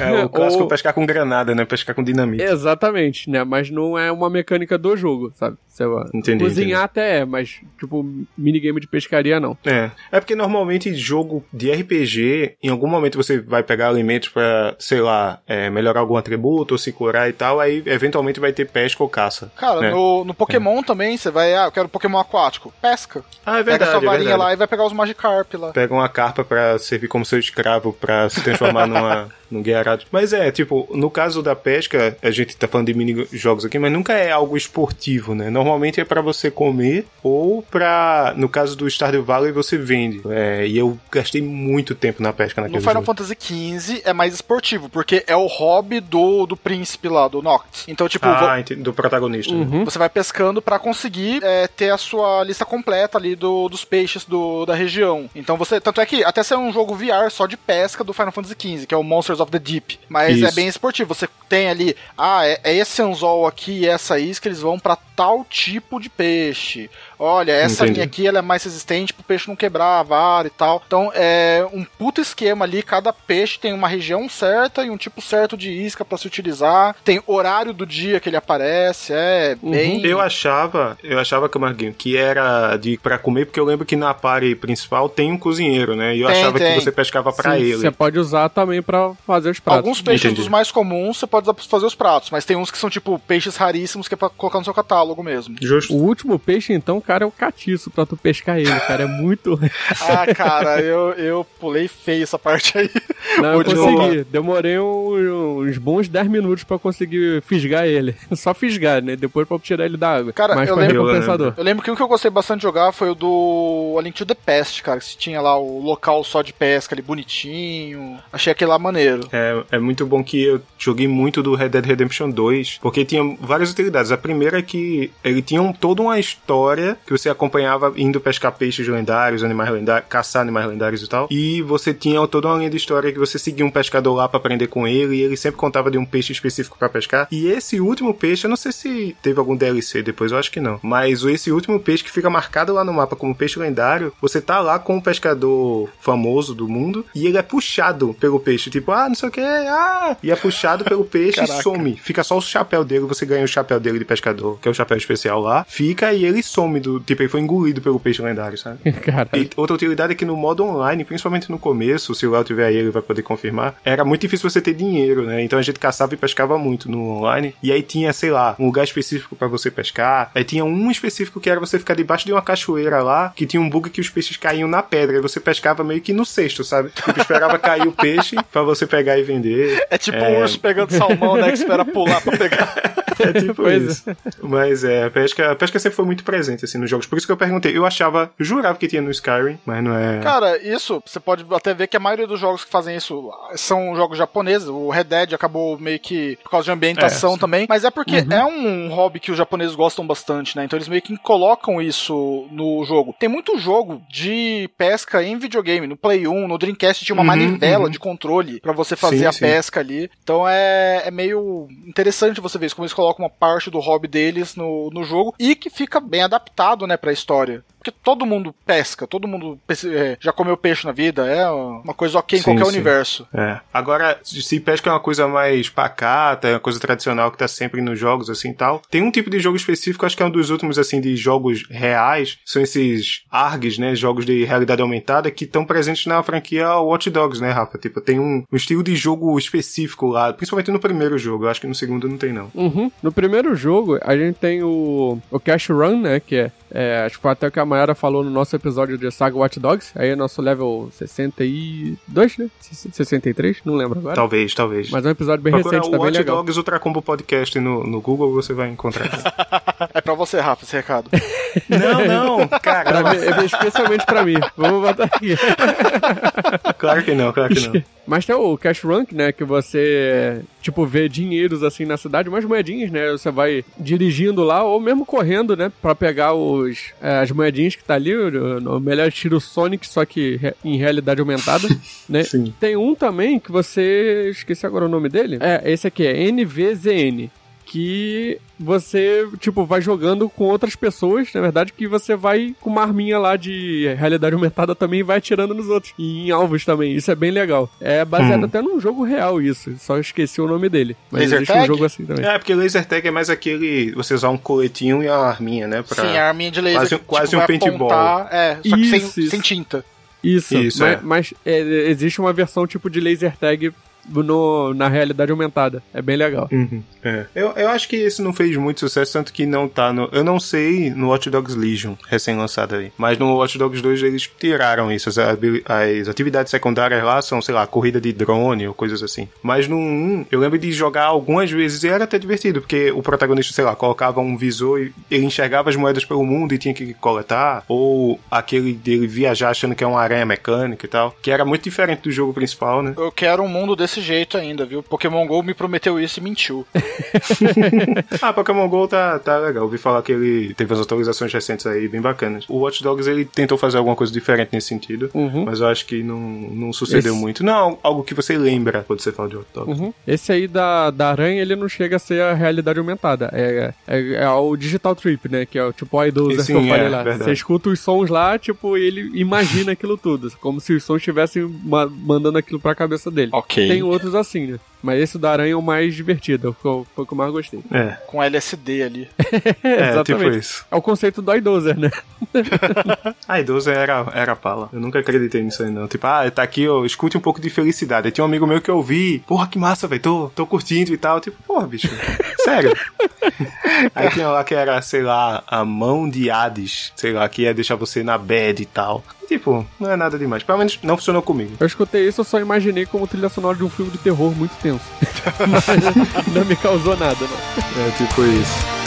É o <laughs> clássico Ou... pescar com granada, né, pescar com dinamite. Exatamente, né, mas não é uma mecânica do jogo, sabe? Você, entendi, cozinhar entendi. até é, mas, tipo, minigame de pescaria não. É, é porque normalmente jogo de RPG, em algum momento você vai pegar alimentos para, sei lá, é, melhorar algum atributo ou se curar e tal, aí eventualmente vai ter pesca ou caça. Cara, né? no, no Pokémon é. também, você vai, ah, eu quero Pokémon aquático, pesca. Ah, é verdade. Pega sua é varinha é lá e vai pegar os Magikarp lá. Pega uma carpa para servir como seu escravo, para se transformar numa <laughs> no guerreiro. Mas é, tipo, no caso da pesca, a gente tá falando de mini jogos aqui, mas nunca é algo esportivo, né? Normalmente é para você comer ou para, no caso do Stardew Valley, você vende. É, e eu gastei muito tempo na pesca naquele No Final jogo. Fantasy XV é mais esportivo, porque é o hobby do, do príncipe lá, do Noct. Então, tipo... Ah, vou... do protagonista. Né? Uhum. Você vai pescando para conseguir é, ter a sua lista completa ali do, dos peixes do, da região. Então você... Tanto é que até ser um jogo VR só de pesca do Final Fantasy XV, que é o Monsters of the Deep. Mas é Isso. é bem esportivo. Você tem ali, ah, é, é esse anzol aqui e essa isca, eles vão para tal tipo de peixe. Olha, essa Entendi. linha aqui ela é mais resistente pro peixe não quebrar a vara e tal. Então é um puta esquema ali, cada peixe tem uma região certa e um tipo certo de isca para se utilizar. Tem horário do dia que ele aparece, é uhum. bem. Eu achava, eu achava, Camarguinho, que era de para comer, porque eu lembro que na party principal tem um cozinheiro, né? E eu tem, achava tem. que você pescava para ele. Você pode usar também para fazer os pratos. Alguns peixes Entendi. dos mais comuns você pode usar pra fazer os pratos, mas tem uns que são tipo peixes raríssimos que é pra colocar no seu catálogo catálogo mesmo. Justo. O último peixe, então, cara, é o catiço pra tu pescar ele, cara. É muito. <laughs> ah, cara, eu, eu pulei feio essa parte aí. Não, eu consegui. Demorei uns bons 10 minutos pra conseguir fisgar ele. <laughs> Só fisgar, né? Depois pra tirar ele da água. Cara, Mas eu lembro, recompensador. Eu lembro que o que eu gostei bastante de jogar foi o do A Link to the Past, cara. Que tinha lá o local só de pesca ali bonitinho. Achei aquele lá maneiro. É, é muito bom que eu joguei muito do Red Dead Redemption 2, porque tinha várias utilidades. A primeira é que ele tinha um, toda uma história que você acompanhava indo pescar peixes lendários, animais lendários, caçar animais lendários e tal. E você tinha toda uma linha de história que você seguia um pescador lá para aprender com ele, e ele sempre contava de um peixe específico para pescar. E esse último peixe, eu não sei se teve algum DLC depois, eu acho que não. Mas esse último peixe que fica marcado lá no mapa como peixe lendário, você tá lá com um pescador famoso do mundo e ele é puxado pelo peixe, tipo, ah, não sei o que, ah, e é puxado pelo peixe e some. Fica só o chapéu dele, você ganha o chapéu dele de pescador, que é o chapéu especial lá, fica e ele some do, tipo, ele foi engolido pelo peixe lendário, sabe? <laughs> E outra utilidade é que no modo online, principalmente no começo, se o Léo tiver aí, ele vai poder confirmar, era muito difícil você ter dinheiro, né? Então a gente caçava e pescava muito no online. E aí tinha, sei lá, um lugar específico para você pescar. Aí tinha um específico que era você ficar debaixo de uma cachoeira lá, que tinha um bug que os peixes caíam na pedra. E você pescava meio que no cesto, sabe? Tipo, esperava cair o peixe <laughs> para você pegar e vender. É tipo é... um urso pegando salmão, né? Que espera pular pra pegar. <laughs> É <laughs> tipo pois isso. É. Mas é, a pesca, a pesca sempre foi muito presente, assim, nos jogos. Por isso que eu perguntei. Eu achava, eu jurava que tinha no Skyrim, mas não é. Cara, isso, você pode até ver que a maioria dos jogos que fazem isso são jogos japoneses. O Red Dead acabou meio que por causa de ambientação é, também. Mas é porque uhum. é um hobby que os japoneses gostam bastante, né? Então eles meio que colocam isso no jogo. Tem muito jogo de pesca em videogame. No Play 1, no Dreamcast tinha uma uhum, manivela uhum. de controle para você fazer sim, a sim. pesca ali. Então é, é meio interessante você ver isso, como eles colocam uma parte do hobby deles no, no jogo e que fica bem adaptado, né, pra história. Porque todo mundo pesca, todo mundo é, já comeu peixe na vida, é uma coisa ok em sim, qualquer sim. universo. É. Agora, se pesca é uma coisa mais pacata, é uma coisa tradicional que tá sempre nos jogos assim tal, tem um tipo de jogo específico, acho que é um dos últimos assim de jogos reais, são esses ARGs, né, jogos de realidade aumentada que estão presentes na franquia Watch Dogs, né, Rafa? Tipo, tem um, um, estilo de jogo específico lá, principalmente no primeiro jogo, eu acho que no segundo não tem não. Uhum. No primeiro jogo, a gente tem o, o Cash Run, né, que é é, acho que foi até o que a Mayara falou no nosso episódio de Saga Watch Dogs. Aí é nosso level 62, né? 63? Não lembro agora. Talvez, talvez. Mas é um episódio bem Procura recente, tá Watch bem legal. Dogs Ultra Combo Podcast no, no Google você vai encontrar. <laughs> é pra você, Rafa, esse recado. <laughs> não, não, cara. Pra mim, é especialmente pra mim. Vamos botar aqui. <laughs> claro que não, claro que não. Mas tem o Cash Rank, né? Que você, tipo, vê dinheiros assim na cidade, umas moedinhas, né? Você vai dirigindo lá ou mesmo correndo, né? Pra pegar os, é, as moedinhas que tá ali. O, melhor estilo Sonic, só que em realidade aumentada, <laughs> né? Sim. Tem um também que você. Esqueci agora o nome dele. É, esse aqui é NVZN que você, tipo, vai jogando com outras pessoas, na verdade, que você vai com uma arminha lá de realidade aumentada também e vai atirando nos outros. E em alvos também. Isso é bem legal. É baseado hum. até num jogo real, isso. Só esqueci o nome dele. Mas laser existe tag? um jogo assim também. É, porque laser tag é mais aquele. Você usar um coletinho e uma arminha, né? Pra... Sim, a arminha de laser. Quase, tipo, quase um paintball. Apontar, é, só que isso, sem, sem tinta. Isso, isso mas, é. mas é, existe uma versão tipo de laser tag no, na realidade aumentada. É bem legal. Uhum, é. eu, eu acho que esse não fez muito sucesso, tanto que não tá no. Eu não sei no Watch Dogs Legion, recém-lançado aí. Mas no Watch Dogs 2 eles tiraram isso. As, as, atividades secundárias lá são, sei lá, corrida de drone ou coisas assim. Mas no 1, eu lembro de jogar algumas vezes e era até divertido, porque o protagonista, sei lá, colocava um visor e ele enxergava as moedas pelo mundo e tinha que coletar. Ou aquele dele viajar achando que é uma aranha mecânica e tal. Que era muito diferente do jogo principal, né? Eu quero um mundo desse desse jeito ainda, viu? Pokémon GO me prometeu isso e mentiu. <laughs> ah, Pokémon GO tá, tá legal. Ouvi falar que ele teve as atualizações recentes aí bem bacanas. O Watch Dogs ele tentou fazer alguma coisa diferente nesse sentido, uhum. mas eu acho que não, não sucedeu Esse... muito. Não, algo que você lembra quando você fala de Watch Dogs. Uhum. Esse aí da, da aranha, ele não chega a ser a realidade aumentada. É, é, é o Digital Trip, né? Que é o tipo o iDozer que eu falei é, lá. Verdade. Você escuta os sons lá, tipo, ele imagina aquilo tudo. Como se os sons estivessem mandando aquilo pra cabeça dele. Ok. Tem outros assim, né? Mas esse da aranha é o mais divertido, foi, foi o que eu mais gostei. É. Com LSD ali. <laughs> é, tipo isso. É o conceito do idoser, né? <laughs> a idosa era, era pala. Eu nunca acreditei nisso aí, não. Tipo, ah, tá aqui, ó, escute um pouco de felicidade. Aí tinha um amigo meu que eu vi, porra, que massa, velho, tô, tô curtindo e tal. Tipo, porra, bicho, <laughs> sério. aí tinha lá que era, sei lá, a mão de Hades, sei lá, que ia deixar você na bed e tal tipo, não é nada demais. Pelo menos não funcionou comigo. Eu escutei isso, eu só imaginei como trilha sonora de um filme de terror muito tenso. <laughs> Mas não me causou nada, não. É tipo isso.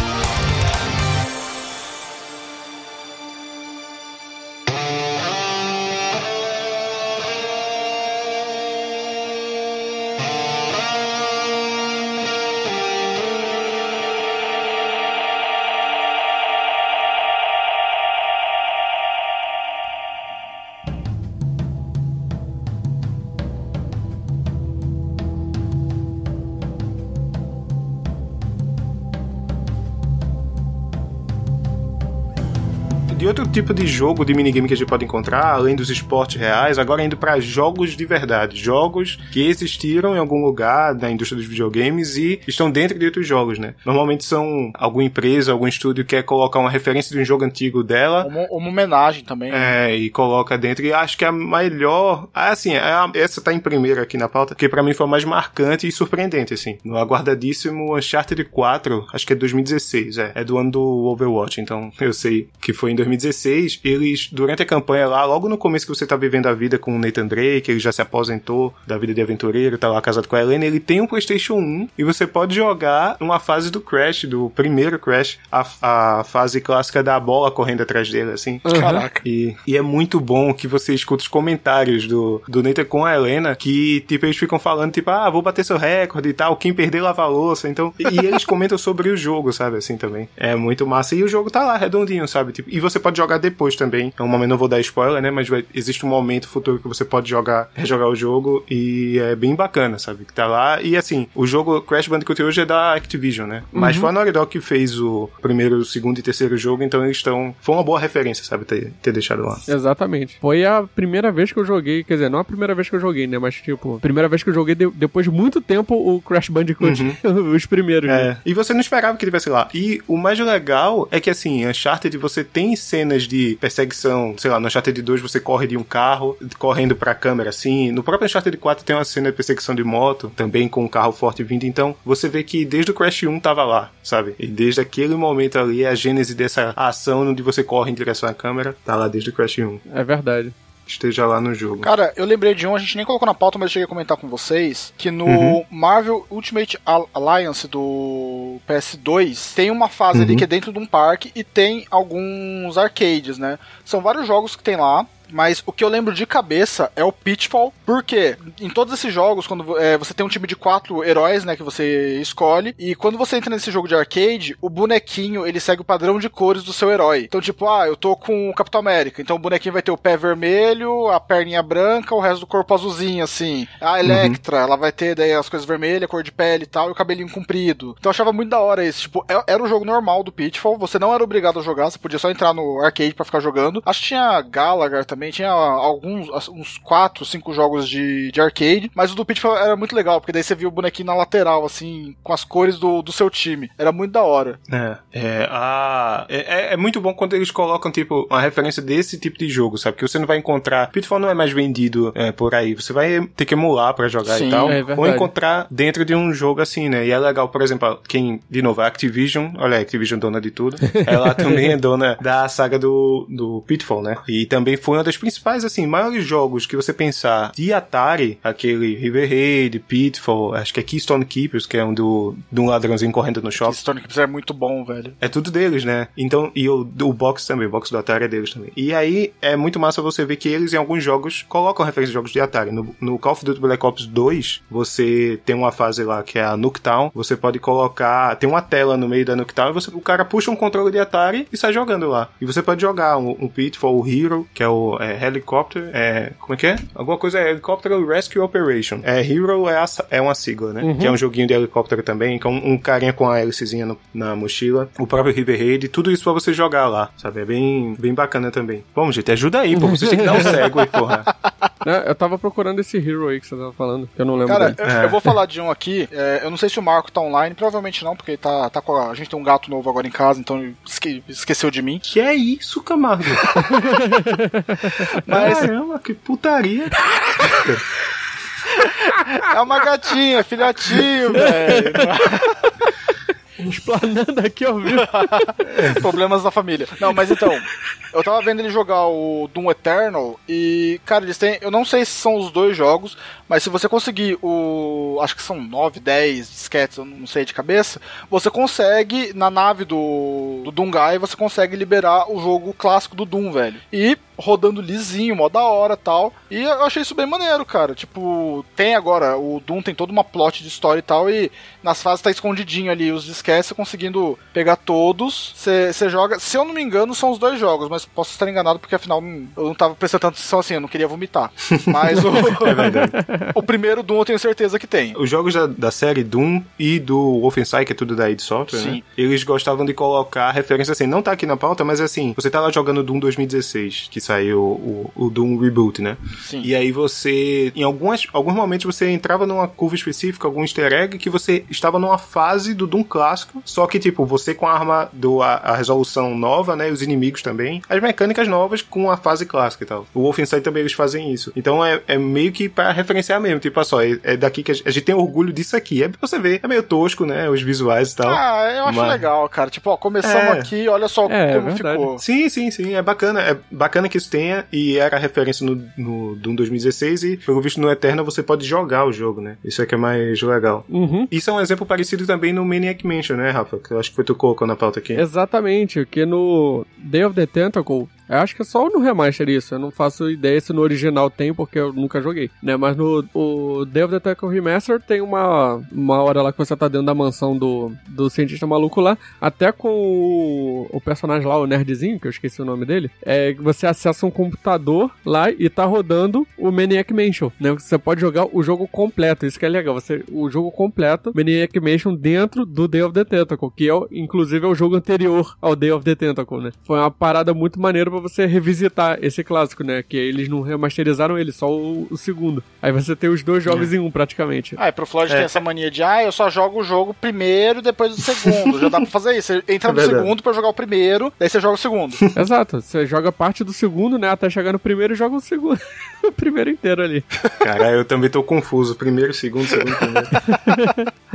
Outro tipo de jogo de minigame que a gente pode encontrar, além dos esportes reais, agora indo para jogos de verdade. Jogos que existiram em algum lugar da indústria dos videogames e estão dentro de outros jogos, né? Normalmente são alguma empresa, algum estúdio que quer colocar uma referência de um jogo antigo dela. Uma, uma homenagem também. Né? É, e coloca dentro. E acho que a melhor. Ah, assim, é a, essa tá em primeiro aqui na pauta, que para mim foi a mais marcante e surpreendente, assim. No aguardadíssimo Uncharted 4, acho que é 2016, é. É do ano do Overwatch, então eu sei que foi em 2016. 2016, eles, durante a campanha lá, logo no começo que você tá vivendo a vida com o Nathan Drake, ele já se aposentou da vida de aventureiro, tá lá casado com a Helena, ele tem um PlayStation 1 e você pode jogar uma fase do Crash, do primeiro Crash, a, a fase clássica da bola correndo atrás dele, assim. Uhum. Caraca. E, e é muito bom que você escuta os comentários do, do Nathan com a Helena, que, tipo, eles ficam falando, tipo, ah, vou bater seu recorde e tal, quem perder lava a louça, então... E, e eles comentam sobre o jogo, sabe, assim, também. É muito massa. E o jogo tá lá, redondinho, sabe? Tipo, e você pode pode jogar depois também. É um momento, não vou dar spoiler, né? Mas vai, existe um momento futuro que você pode jogar, rejogar o jogo e é bem bacana, sabe? Que tá lá. E assim, o jogo Crash Bandicoot hoje é da Activision, né? Mas uhum. foi a Naughty Dog que fez o primeiro, o segundo e terceiro jogo, então eles estão. Foi uma boa referência, sabe? Ter, ter deixado lá. Exatamente. Foi a primeira vez que eu joguei, quer dizer, não a primeira vez que eu joguei, né? Mas tipo, primeira vez que eu joguei de, depois de muito tempo o Crash Bandicoot, uhum. <laughs> os primeiros. É. Né? E você não esperava que tivesse lá. E o mais legal é que assim, Uncharted você tem cenas de perseguição, sei lá, no Uncharted 2 você corre de um carro, correndo pra câmera assim. No próprio Uncharted 4 tem uma cena de perseguição de moto, também com um carro forte vindo. Então você vê que desde o Crash 1 tava lá, sabe? E desde aquele momento ali, a gênese dessa ação onde você corre em direção à câmera, tá lá desde o Crash 1. É verdade esteja lá no jogo. Cara, eu lembrei de um, a gente nem colocou na pauta, mas eu cheguei a comentar com vocês, que no uhum. Marvel Ultimate Alliance do PS2 tem uma fase uhum. ali que é dentro de um parque e tem alguns arcades, né? São vários jogos que tem lá mas o que eu lembro de cabeça é o Pitfall, porque em todos esses jogos, quando é, você tem um time de quatro heróis, né, que você escolhe, e quando você entra nesse jogo de arcade, o bonequinho, ele segue o padrão de cores do seu herói. Então, tipo, ah, eu tô com o Capitão América, então o bonequinho vai ter o pé vermelho, a perninha branca, o resto do corpo azulzinho, assim. A Electra, uhum. ela vai ter daí as coisas vermelhas, cor de pele e tal, e o cabelinho comprido. Então eu achava muito da hora esse, tipo, é, era o jogo normal do Pitfall, você não era obrigado a jogar, você podia só entrar no arcade para ficar jogando. Acho que tinha Gallagher também, também tinha alguns, uns 4, 5 jogos de, de arcade, mas o do Pitfall era muito legal, porque daí você via o bonequinho na lateral, assim, com as cores do, do seu time. Era muito da hora. É, é, a, é, é muito bom quando eles colocam, tipo, uma referência desse tipo de jogo, sabe? Que você não vai encontrar. Pitfall não é mais vendido é, por aí, você vai ter que emular para jogar Sim, e tal, é ou encontrar dentro de um jogo assim, né? E é legal, por exemplo, quem, de novo, a Activision, olha, a Activision dona de tudo, <laughs> ela também é dona da saga do, do Pitfall, né? E também foi uma das principais, assim, maiores jogos que você pensar de Atari, aquele River Raid, Pitfall, acho que é Keystone Keepers, que é um do, de um ladrãozinho correndo no shopping. Keystone Keepers é muito bom, velho. É tudo deles, né? Então, e o, o box também, o box do Atari é deles também. E aí, é muito massa você ver que eles, em alguns jogos, colocam referência de jogos de Atari. No, no Call of Duty Black Ops 2, você tem uma fase lá que é a Nuketown, você pode colocar, tem uma tela no meio da Nuketown e você, o cara puxa um controle de Atari e sai jogando lá. E você pode jogar um, um Pitfall, o Hero, que é o é, Helicopter, é, como é que é? Alguma coisa é Helicopter Rescue Operation. É, Hero é, a, é uma sigla, né? Uhum. Que é um joguinho de helicóptero também, com um, um carinha com a hélicezinha no, na mochila. O próprio River Raid, tudo isso pra você jogar lá, sabe? É bem, bem bacana também. Bom, gente, ajuda aí, pô. Vocês têm que dar um <laughs> cego aí, porra. Né, eu tava procurando esse Hero aí que você tava falando, que eu não lembro. Cara, eu, é. eu, vou falar de um aqui. É, eu não sei se o Marco tá online, provavelmente não, porque tá, tá com a, a gente tem um gato novo agora em casa, então esque, esqueceu de mim. Que é isso, Camargo? <laughs> <laughs> Mas... Caramba, que putaria. é uma gatinha, filhotinho, <laughs> velho. Explanando aqui ao vivo. <laughs> Problemas da família. Não, mas então, eu tava vendo ele jogar o Doom Eternal e, cara, eles têm. Eu não sei se são os dois jogos, mas se você conseguir o. Acho que são 9, 10 disquetes, eu não sei de cabeça. Você consegue, na nave do, do Doom Guy, você consegue liberar o jogo clássico do Doom, velho. E rodando lisinho, mó da hora tal. E eu achei isso bem maneiro, cara. Tipo, tem agora, o Doom tem toda uma plot de história e tal, e nas fases tá escondidinho ali os disquetes, conseguindo pegar todos. Você joga, se eu não me engano, são os dois jogos, mas posso estar enganado porque afinal eu não tava prestando atenção assim, eu não queria vomitar. <laughs> Mas o, é <laughs> o primeiro Doom eu tenho certeza que tem. Os jogos da, da série Doom e do Wolfenstein, que é tudo da id Software, Sim. Né? eles gostavam de colocar referência assim, não tá aqui na pauta, mas assim, você lá jogando Doom 2016, que saiu o, o Doom Reboot, né? Sim. E aí você, em algumas, alguns momentos você entrava numa curva específica, algum easter egg, que você estava numa fase do Doom clássico, só que tipo, você com a arma do a, a resolução nova, né, os inimigos também, as mecânicas novas com a fase clássica e tal. O Wolfenstein também eles fazem isso. Então é, é meio que para referenciar mesmo, tipo, olha só, é, é, daqui que a gente, a gente, tem orgulho disso aqui. É pra você ver, é meio tosco, né, os visuais e tal. Ah, eu acho mas... legal, cara. Tipo, ó, começamos é. aqui, olha só é, como ficou. Sim, sim, sim, é bacana. É bacana que isso tenha e era referência no, no Doom 2016 e, pelo visto, no Eterna você pode jogar o jogo, né? Isso é que é mais legal. Uhum. Isso é um exemplo parecido também no Maniac Mansion, né, Rafa? Que eu acho que foi tu colocou na pauta aqui. Exatamente, que no Day of the Tentacle こう eu acho que é só no remaster isso. Eu não faço ideia se no original tem, porque eu nunca joguei. Né? Mas no o the Tentacle Remaster tem uma, uma hora lá que você tá dentro da mansão do, do cientista maluco lá, até com o, o personagem lá, o nerdzinho, que eu esqueci o nome dele, é você acessa um computador lá e tá rodando o Maniac Mansion, né? Você pode jogar o jogo completo, isso que é legal. Você, o jogo completo, Maniac Mansion, dentro do Day of the Tentacle, que é, inclusive é o jogo anterior ao Day of the Tentacle, né? Foi uma parada muito maneira pra você revisitar esse clássico, né? Que eles não remasterizaram ele, só o, o segundo. Aí você tem os dois jogos é. em um, praticamente. Ah, e pro Floyd é. tem essa mania de, ah, eu só jogo o jogo primeiro depois do segundo. Já dá pra fazer isso. Você entra é no segundo pra jogar o primeiro, daí você joga o segundo. <laughs> Exato. Você joga parte do segundo, né? Até chegar no primeiro e joga o segundo. <laughs> o primeiro inteiro ali. Cara, eu também tô confuso. Primeiro, segundo, segundo, primeiro.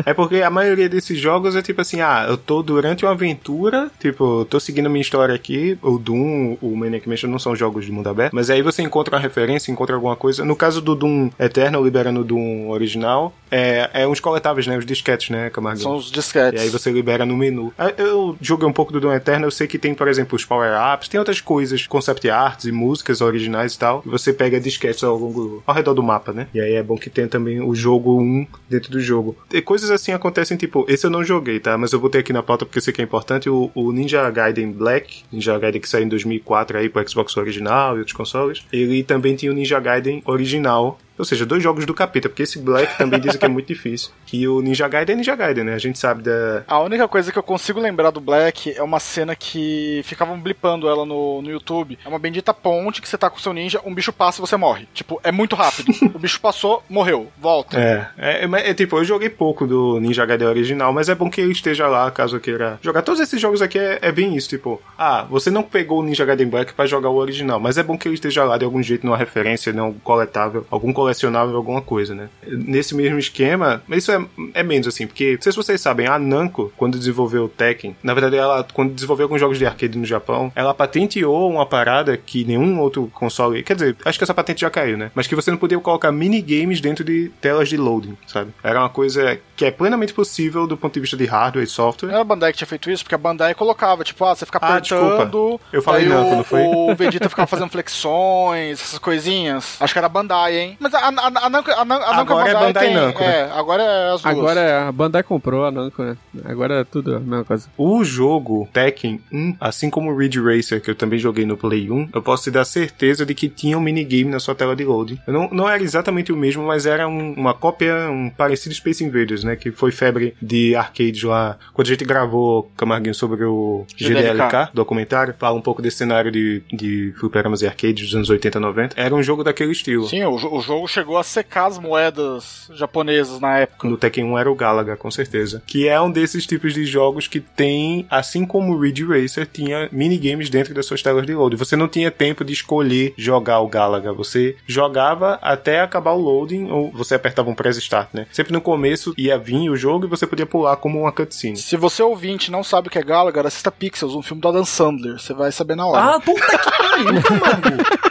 é porque a maioria desses jogos é tipo assim, ah, eu tô durante uma aventura, tipo, eu tô seguindo minha história aqui, o Doom, o Maniac Mansion não são jogos de mundo aberto, mas aí você encontra uma referência, encontra alguma coisa. No caso do Doom Eternal, liberando o Doom original, é, é uns coletáveis, né? Os disquetes, né, Camargo? São os disquetes. E aí você libera no menu. Ah, eu joguei um pouco do Doom Eternal, eu sei que tem, por exemplo, os power-ups, tem outras coisas, concept arts e músicas originais e tal, e você pega disquetes ao, longo, ao redor do mapa, né? E aí é bom que tenha também o jogo 1 dentro do jogo. E coisas assim acontecem, tipo, esse eu não joguei, tá? Mas eu botei aqui na pauta porque eu sei que é importante, o, o Ninja Gaiden Black, Ninja Gaiden que saiu em 2004 aí pro Xbox original e outros consoles, ele também tinha o Ninja Gaiden original ou seja, dois jogos do capeta, porque esse Black também dizem que é muito <laughs> difícil. Que o Ninja Gaiden é Ninja Gaiden, né? A gente sabe da. A única coisa que eu consigo lembrar do Black é uma cena que ficavam blipando ela no, no YouTube. É uma bendita ponte que você tá com o seu ninja, um bicho passa e você morre. Tipo, é muito rápido. <laughs> o bicho passou, morreu, volta. É, é, é, é, tipo, eu joguei pouco do Ninja Gaiden original, mas é bom que ele esteja lá caso queira jogar. Todos esses jogos aqui é, é bem isso, tipo, ah, você não pegou o Ninja Gaiden Black para jogar o original, mas é bom que ele esteja lá de algum jeito, numa referência, num coletável, algum coletável colecionável alguma coisa, né? Nesse mesmo esquema, mas isso é, é menos assim, porque não sei se vocês sabem, a Namco, quando desenvolveu o Tekken, na verdade ela, quando desenvolveu alguns jogos de arcade no Japão, ela patenteou uma parada que nenhum outro console, quer dizer, acho que essa patente já caiu, né? Mas que você não podia colocar minigames dentro de telas de loading, sabe? Era uma coisa que é plenamente possível do ponto de vista de hardware e software. Era a Bandai que tinha feito isso, porque a Bandai colocava, tipo, ah, você fica ah, apertando. Ah, Eu falei Namco, o, não foi? O Vegeta ficava fazendo flexões, essas coisinhas. Acho que era a Bandai, hein? Mas a, a, a, Namco, a, Namco, a Namco Agora é Bandai tem, Namco, né? É, agora é as duas. Agora é, a Bandai comprou a Namco, né? Agora é tudo a mesma coisa. O jogo Tekken 1, assim como o Ridge Racer, que eu também joguei no Play 1, eu posso te dar certeza de que tinha um minigame na sua tela de loading. Não, não era exatamente o mesmo, mas era um- uma cópia, um parecido Space Invaders, né? Que foi febre de arcades lá. Quando a gente gravou, Camarguinho, sobre o GDLK. GDLK, documentário, fala um pouco desse cenário de, de fliperamas e arcades dos anos 80 e 90. Era um jogo daquele estilo. Sim, o, o jogo chegou a secar as moedas japonesas na época. No Tekken 1 era o Galaga, com certeza. Que é um desses tipos de jogos que tem, assim como o Ridge Racer, tinha minigames dentro das suas telas de load. Você não tinha tempo de escolher jogar o Galaga. Você jogava até acabar o loading, ou você apertava um press start, né? Sempre no começo ia vir o jogo e você podia pular como uma cutscene. Se você ouvinte não sabe o que é Gallagher, assista Pixels, um filme do Adam Sandler. Você vai saber na hora. Ah, puta que pariu, <laughs> Camargo!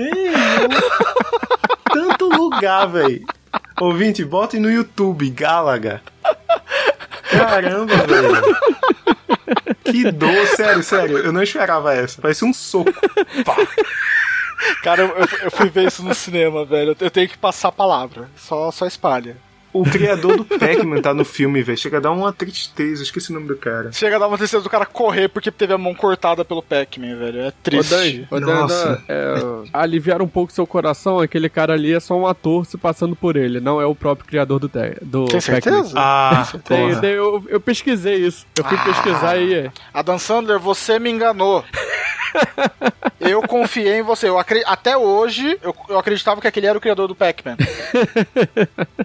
<laughs> Tanto lugar, véi. Ouvinte, bote no YouTube, Galaga. Caramba, velho. Que dor, sério, sério. Eu não esperava essa. Parece um soco. Pá. Cara, eu- eu fui ver isso no cinema, velho. Eu tenho que passar a palavra. Só, só espalha. O criador do Pac-Man tá no filme, velho. Chega a dar uma tristeza. Esqueci o nome do cara. Chega a dar uma tristeza do cara correr porque teve a mão cortada pelo Pac-Man, velho. É triste. Dan, ô, Dan, Nossa. Dan, é, aliviar um pouco seu coração, aquele cara ali é só um ator se passando por ele, não é o próprio criador do, do Tem Pac-Man. certeza? Ah, Tem, tem, eu, eu pesquisei isso. Eu fui Ah. pesquisar e. é. Adam Sandler, você me enganou. Eu confiei em você. Eu acre- Até hoje, eu, eu acreditava que aquele era o criador do Pac-Man.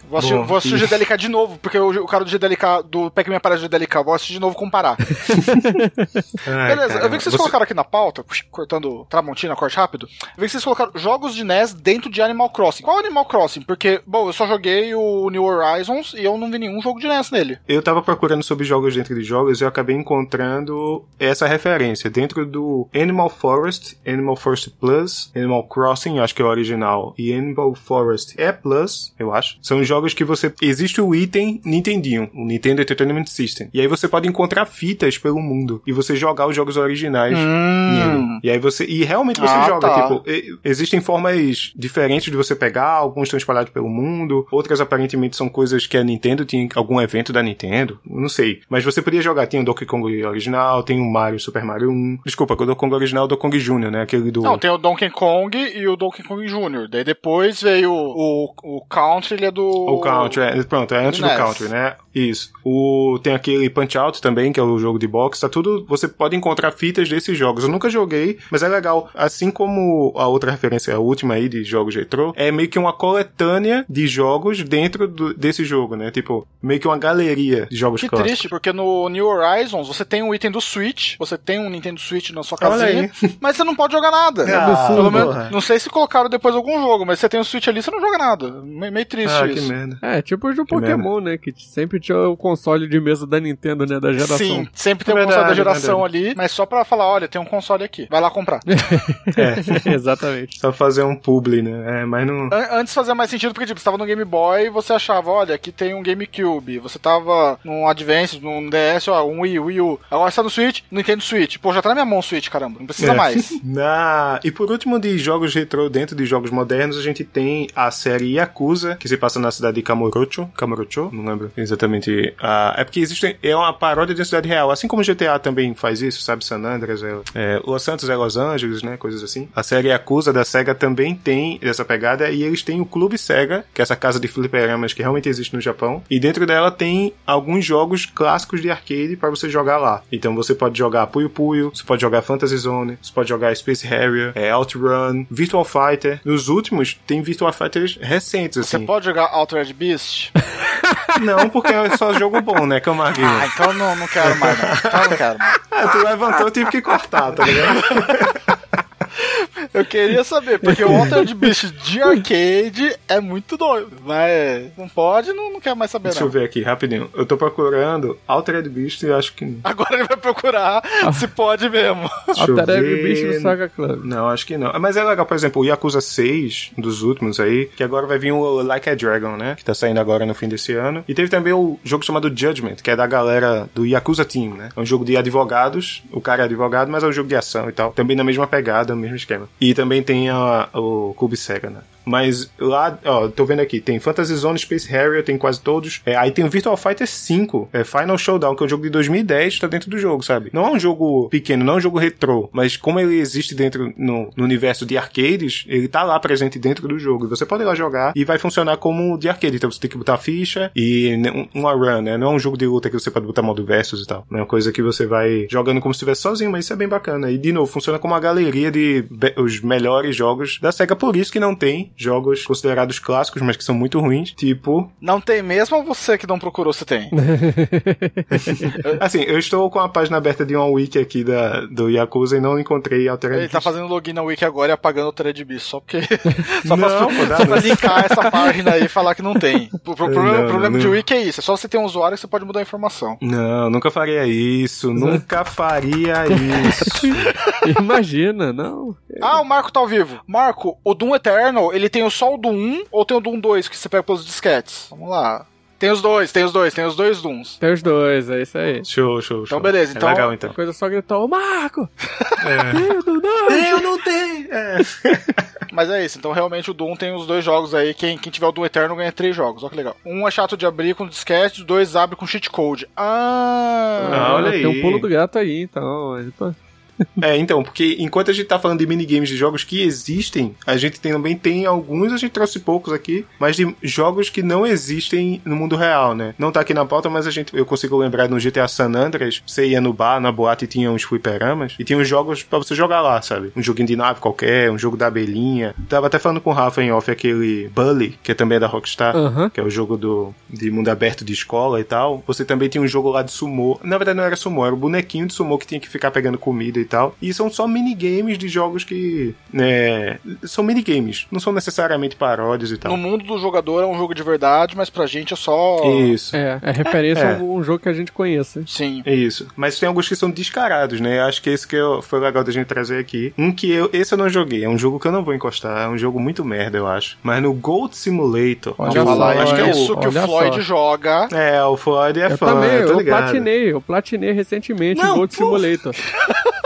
Vou assistir, vou assistir o. GDLK de novo, porque o, o cara do GDLK, do Pac-Man aparece no GDLK. Vou assistir de novo comparar. <laughs> Ai, Beleza, eu vi caramba. que vocês Você- colocaram aqui na pauta, cortando Tramontina, corte rápido. Eu vi que vocês colocaram jogos de NES dentro de Animal Crossing. Qual Animal Crossing? Porque, bom, eu só joguei o New Horizons e eu não vi nenhum jogo de NES nele. Eu tava procurando sobre jogos dentro de jogos e eu acabei encontrando essa referência dentro do Animal Forest, Animal Forest Plus, Animal Crossing, acho que é o original, e Animal Forest é Plus, eu acho. São jogos que você existe o item Nintendinho, o Nintendo Entertainment System. E aí você pode encontrar fitas pelo mundo e você jogar os jogos originais nele. E aí você e realmente você Ah, joga, tá. tipo, e- existem formas diferentes de você pegar, alguns estão espalhados pelo mundo, outras aparentemente são coisas que a Nintendo tinha algum evento da Nintendo, não sei. Mas você podia jogar, tem o Donkey Kong original, tem o Mario, Super Mario 1. Desculpa, o Donkey Kong original é o Donkey Kong Jr., né? Aquele do Não, tem o Donkey Kong e o Donkey Kong Jr. Daí depois veio o, o Country, ele é do. O Country, é, pronto, é antes do. Country, né? Isso. O, tem aquele Punch Out também, que é o jogo de boxe, tá tudo. Você pode encontrar fitas desses jogos. Eu nunca joguei, mas é legal. Assim como a outra referência, a última aí de jogos retrô, é meio que uma coletânea de jogos dentro do- desse jogo, né? Tipo, meio que uma galeria de jogos Que clássicos. triste, porque no New Horizons você tem um item do Switch, você tem um Nintendo Switch na sua casinha, <laughs> mas você não pode jogar nada. Ah, Pelo menos, porra. não sei se colocaram depois algum jogo, mas você tem o Switch ali, você não joga nada. Me- Meio triste Ah, que isso. merda. É, tipo os do Que Pokémon, né? Que sempre tinha o console de mesa da Nintendo, né? Da geração. Sim, sempre tem um Verdade, console da geração verdade. ali, mas só pra falar, olha, tem um console aqui, vai lá comprar. <laughs> <laughs> Exatamente. Só fazer um publi, né? É, mas não. An- Antes fazia mais sentido porque, tipo, você tava no Game Boy e você achava, olha, aqui tem um GameCube. Você tava num Advance, num DS, ó, um Wii, Wii U. Agora você tá no Switch, Nintendo Switch. Pô, já tá na minha mão o Switch, caramba. Não precisa É. mais. Na... <laughs> E por último, de jogos retrô dentro de jogos modernos, a gente tem a série Yakuza, que se passa na cidade de Kamurocho. Kamurocho? Não lembro exatamente. Ah, é porque existe. É uma paródia de cidade real. Assim como GTA também faz isso, sabe? San Andreas, é, é, Los Santos é Los Angeles, né? Coisas assim. A série Yakuza da SEGA também tem essa pegada. E eles têm o Clube SEGA, que é essa casa de fliperamas que realmente existe no Japão. E dentro dela tem alguns jogos clássicos de arcade para você jogar lá. Então você pode jogar Puyo Puyo, você pode jogar Fantasy Zone, você pode jogar Space Harrier, é, Outrun, Virtual Fighter. Nos últimos, tem Virtual Fighters recentes, Você assim. pode jogar Altered Beast? <laughs> Não, porque é só jogo bom, né, Camarguinho? Ah, então não, não quero mais, não. Então não quero mais. Ah, <laughs> tu levantou, eu tive que cortar, tá ligado? <laughs> <laughs> Eu queria saber, porque o Altered Beast de arcade é muito doido. Mas não pode, não, não quero mais saber, Deixa eu não. ver aqui, rapidinho. Eu tô procurando Altered Beast e acho que... Agora ele vai procurar se pode mesmo. Deixa eu Altered. Beast no Saga Club. Não, acho que não. Mas é legal, por exemplo, o Yakuza 6, dos últimos aí, que agora vai vir o Like a Dragon, né? Que tá saindo agora no fim desse ano. E teve também o jogo chamado Judgment, que é da galera do Yakuza Team, né? É um jogo de advogados, o cara é advogado, mas é um jogo de ação e tal. Também na mesma pegada, mesmo esquema. E também tem a, o Clube Sega, né? Mas lá, ó, tô vendo aqui, tem Fantasy Zone, Space Harrier, tem quase todos. É, aí tem o Virtual Fighter 5, é Final Showdown, que é um jogo de 2010, tá dentro do jogo, sabe? Não é um jogo pequeno, não é um jogo retrô, mas como ele existe dentro no, no universo de arcades, ele tá lá presente dentro do jogo. E você pode ir lá jogar e vai funcionar como de arcade. Então você tem que botar ficha e uma run, né? Não é um jogo de luta que você pode botar modo versus e tal. É uma coisa que você vai jogando como se estivesse sozinho, mas isso é bem bacana. E de novo, funciona como uma galeria de os melhores jogos da SEGA, por isso que não tem jogos considerados clássicos, mas que são muito ruins, tipo. Não tem mesmo ou você que não procurou se tem? <laughs> assim, eu estou com a página aberta de uma wiki aqui da, do Yakuza e não encontrei alternativa. Ele tá fazendo login na wiki agora e apagando o thread bis, só porque. só, não, pra, só pra linkar essa página aí e falar que não tem. <laughs> O, problema, não, problema não. de wiki é isso, é só você ter um usuário que você pode mudar a informação. Não, nunca faria isso, nunca <laughs> faria isso. Imagina, não. Ah, o Marco tá ao vivo. Marco, o Doom Eternal, ele tem só o Doom 1 ou tem o Doom 2 que você pega pelos disquetes? Vamos lá. Tem os dois, tem os dois, tem os dois Dooms. Tem os dois, é isso aí. Show, show, show. Então, beleza. Então, é legal, então. A coisa só gritou, ô Marco! É. <laughs> Tem o Doom 2! Eu não tenho! É. <laughs> Mas é isso, então realmente o Doom tem os dois jogos aí. Quem, quem tiver o Doom Eterno ganha três jogos, olha que legal. Um é chato de abrir com disquete, dois abre com cheat code. Ah! ah olha aí. Tem um pulo do gato aí, então. <laughs> É, então, porque enquanto a gente tá falando de minigames de jogos que existem, a gente também tem alguns, a gente trouxe poucos aqui, mas de jogos que não existem no mundo real, né? Não tá aqui na pauta, mas a gente, eu consigo lembrar no GTA San Andreas, você ia no bar, na boate e tinha uns fliperamas, e tinha uns jogos para você jogar lá, sabe? Um joguinho de nave qualquer, um jogo da abelhinha. Tava até falando com o Rafa em off aquele Bully, que é também da Rockstar, uhum. que é o jogo do de mundo aberto de escola e tal. Você também tinha um jogo lá de sumo. Na verdade não era sumo, era o bonequinho de sumo que tinha que ficar pegando comida e tal. E são só minigames de jogos que. Né, são minigames, não são necessariamente paródias e tal. No mundo do jogador é um jogo de verdade, mas pra gente é só. Isso. É, é referência é. a um jogo que a gente conhece. Sim. É isso. Mas tem alguns que são descarados, né? Acho que esse que eu, foi legal da gente trazer aqui. Um que eu. Esse eu não joguei. É um jogo que eu não vou encostar. É um jogo muito merda, eu acho. Mas no Gold Simulator. Olha falar, acho que é isso que o Floyd só. joga. É, o Floyd é eu fã. Também, eu, eu platinei. Eu platinei recentemente o Gold Simulator. <laughs>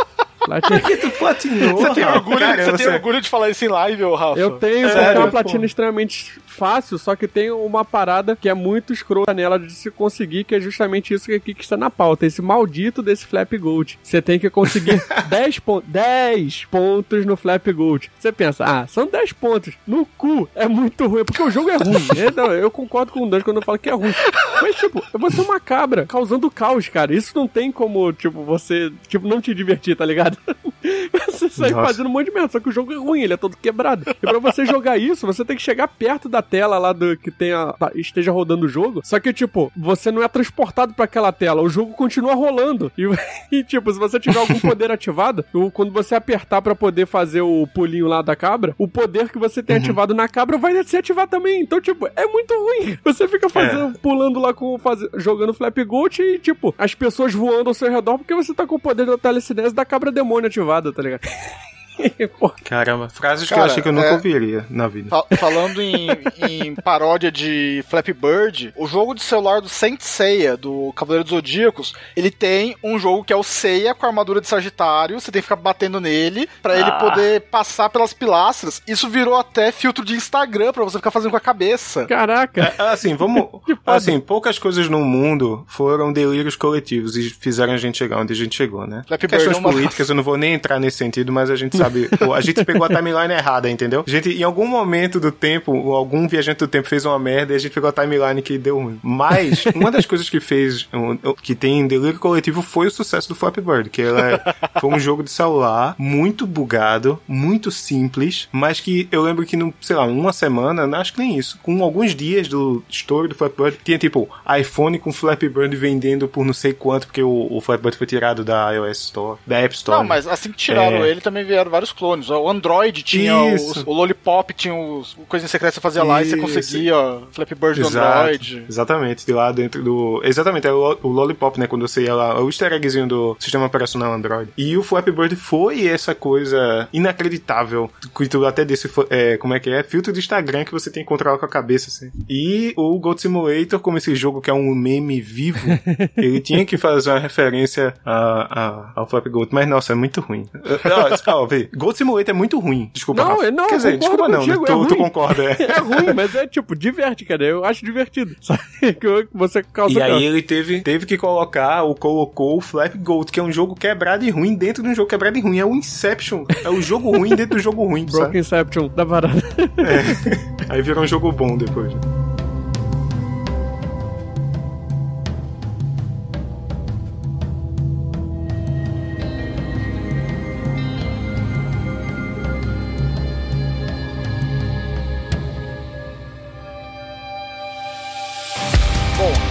Platina. Por que tu platinou? Você tem, orgulho, Caramba, você tem orgulho de falar isso em live, ô Rafa? Eu tenho, porque é uma platina extremamente fácil, só que tem uma parada que é muito escrota nela de se conseguir, que é justamente isso que aqui que está na pauta. Esse maldito desse Flap Gold. Você tem que conseguir <laughs> 10, pon 10 pontos no Flap Gold. Você pensa, ah, são 10 pontos. No cu é muito ruim, porque o jogo é ruim. <laughs> Não, eu concordo com o Dan quando eu falo que é ruim. Mas, tipo, você é uma cabra causando caos, cara. Isso não tem como, tipo, você, tipo, não te divertir, tá ligado? <laughs> você sai Nossa. fazendo um monte de merda, só que o jogo é ruim, ele é todo quebrado. E pra você jogar isso, você tem que chegar perto da tela lá do que tenha, tá, esteja rodando o jogo. Só que, tipo, você não é transportado para aquela tela, o jogo continua rolando. E, <laughs> e, tipo, se você tiver algum poder ativado, quando você apertar para poder fazer o pulinho lá da cabra, o poder que você tem uhum. ativado na cabra vai se ativar também. Então, tipo, é muito ruim. Você fica fazendo, é. pulando lá com, faz, jogando Flap Gold e, tipo, as pessoas voando ao seu redor porque você tá com o poder da telecinese da cabra demônio ativada, tá ligado? <laughs> <laughs> Caramba, frases Cara, que eu achei que eu nunca é, ouviria na vida. Fa falando em, em, paródia de Flappy Bird, o jogo de celular do Saint Seiya, do Cavaleiro dos Zodíacos, ele tem um jogo que é o Seiya com a armadura de Sagitário, você tem que ficar batendo nele para ah. ele poder passar pelas pilastras. Isso virou até filtro de Instagram para você ficar fazendo com a cabeça. Caraca! É, assim, vamos... <laughs> assim, poucas coisas no mundo foram delírios coletivos e fizeram a gente chegar onde a gente chegou, né? Flappy Questões Bird é políticas, eu não vou nem entrar nesse sentido, mas a gente sabe <laughs> sabe? A gente pegou a timeline errada, entendeu? A gente, em algum momento do tempo, algum viajante do tempo fez uma merda e a gente pegou a timeline que deu ruim. Mas, uma das coisas que fez, que tem em delírio coletivo foi o sucesso do Flappy Bird, que ela é, foi um jogo de celular muito bugado, muito simples, mas que eu lembro que, no, sei lá, uma semana, acho que nem isso, com alguns dias do story do Flappy Bird, tinha tipo iPhone com Flappy Bird vendendo por não sei quanto, porque o, o Flappy Bird foi tirado da iOS Store, da App Store. Não, mas assim que tiraram é... ele, também vieram vários clones. O Android tinha os, o Lollipop tinha os coisas secretas que você fazia lá e você conseguia Flappy Bird do Android. Exatamente, de lá dentro do. Exatamente, é o, o Lollipop, né? Quando você ia lá, o easter eggzinho do sistema operacional Android. E o Flappy Bird foi essa coisa inacreditável. Que tu até disse, é, como é que é? Filtro de Instagram que você tem que controlar com a cabeça, assim. E o Gold Simulator, como esse jogo que é um meme vivo, <laughs> ele tinha que fazer uma referência a, a, ao Flappy Gold. Mas nossa, é muito ruim. <laughs> Ó, ó, Gold Simulator é muito ruim. Desculpa, Não, Rafa. não, Quer dizer, desculpa não, né? contigo, é Tu, tu concorda, é. <laughs> É ruim, mas é tipo, <laughs> diverte, cara. Eu acho divertido. Sabe? Que você calça E aí ele teve, teve que colocar, ou colocou o Flap Gold, que é um jogo quebrado e ruim dentro de um jogo quebrado e ruim. É o Inception. É o jogo ruim dentro do jogo ruim, sabe? Broken Inception da parada. <laughs> Aí virou um jogo bom depois.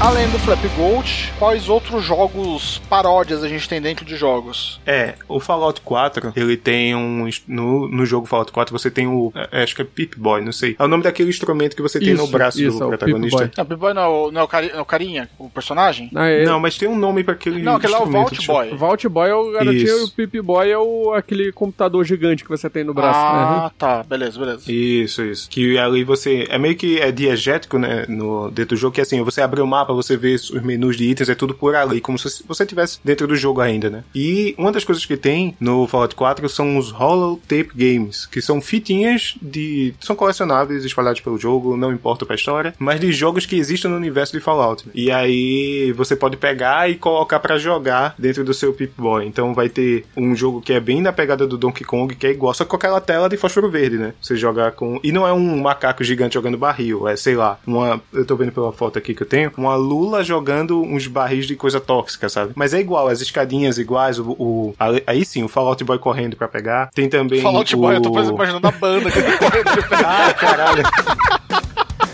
Além do Flap Gold, quais outros jogos paródias a gente tem dentro de jogos? É, o Fallout 4, ele tem um. No, no jogo Fallout 4 você tem o. é, acho que é Pip Boy, não sei. É o nome daquele instrumento que você tem no Isso, braço isso, é do o protagonista. Pip-Boy. Não, o Pip-Boy não, é o- não é o, cari- é o carinha, o personagem? Ah, é- Não, mas tem um nome pra aquele. Não, aquele lá é o Vault eu- Boy. Vault Boy é o garotinho Isso. e o Pip Boy é o, aquele computador gigante que você tem no braço. Ah, Uhum. tá, beleza, beleza. Isso, isso. Que ali você. É meio que é diegético, né? No, dentro do jogo, que assim, você abre o mapa, você vê os menus de itens, é tudo por ali, como se você estivesse dentro do jogo ainda, né? E uma das coisas que tem no Fallout 4 são os Holotape Games, que são fitinhas de. são colecionáveis espalhados pelo jogo, não importa pra história, mas de jogos que existem no universo de Fallout. E aí você pode pegar e colocar pra jogar dentro do seu Pip-Boy. Então vai ter um jogo que é bem na pegada do Donkey Kong, que é igual, só com aquela tela de fósforo verde, né? Você jogar com. E não é um macaco gigante jogando barril, é, sei lá, uma. Eu tô vendo pela foto aqui que eu tenho, uma lula jogando uns barris de coisa tóxica, sabe? Mas é igual, as escadinhas iguais, o. o- aí sim, o Fallout Boy correndo pra pegar. Tem também. Fallout o... Boy, eu tô imaginando a banda que tá <laughs> correndo de pé. Ah, caralho.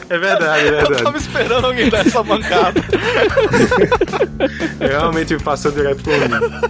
É verdade, é Eu verdade. tava esperando alguém dar essa mancada. <laughs> Realmente passou direto por mim.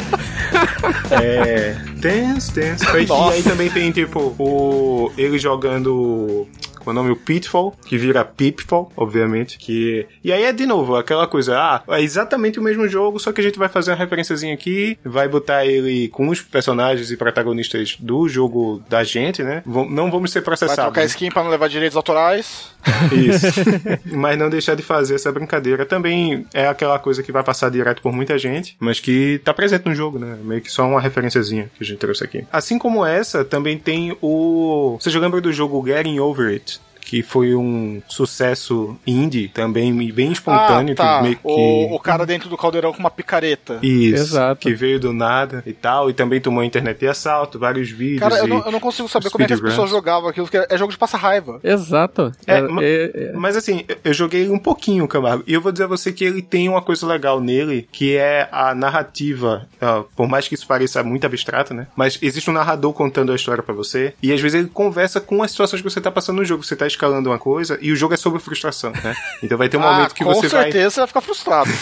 É. Dance, dance. E aí também tem, tipo, o. Ele jogando. O nome o Pitfall, que vira Pitfall, obviamente. Que... E aí é de novo aquela coisa, ah, é exatamente o mesmo jogo, só que a gente vai fazer uma referenciazinha aqui, vai botar ele com os personagens e protagonistas do jogo da gente, né? Vam- Não vamos ser Vai processados. trocar skin pra não levar direitos autorais. Isso. <laughs> mas não deixar de fazer essa brincadeira. Também é aquela coisa que vai passar direto por muita gente, mas que tá presente no jogo, né? Meio que só uma referenciazinha que a gente trouxe aqui. Assim como essa, também tem o. Você já lembra do jogo Getting Over It? Que foi um sucesso indie, também bem espontâneo. ah, tá. que. O, o cara dentro do caldeirão com uma picareta. Isso, Exato. que veio do nada e tal, e também tomou a internet de assalto, vários vídeos. Cara, eu e não, eu não consigo saber como é que as pessoas jogavam aquilo, porque é jogo de passar raiva. Exato. É, É, ma- é- é- Mas assim, eu- joguei um pouquinho, Camargo, e eu vou dizer a você que ele tem uma coisa legal nele, que é a narrativa. ó, por mais que isso pareça muito abstrato, né? Mas existe um narrador contando a história pra você, e às vezes ele conversa com as situações que você tá passando no jogo. Você tá escalando uma coisa, e o jogo é sobre frustração, né? Então vai ter um ah, momento que com você vai. certeza você vai ficar frustrado. <laughs>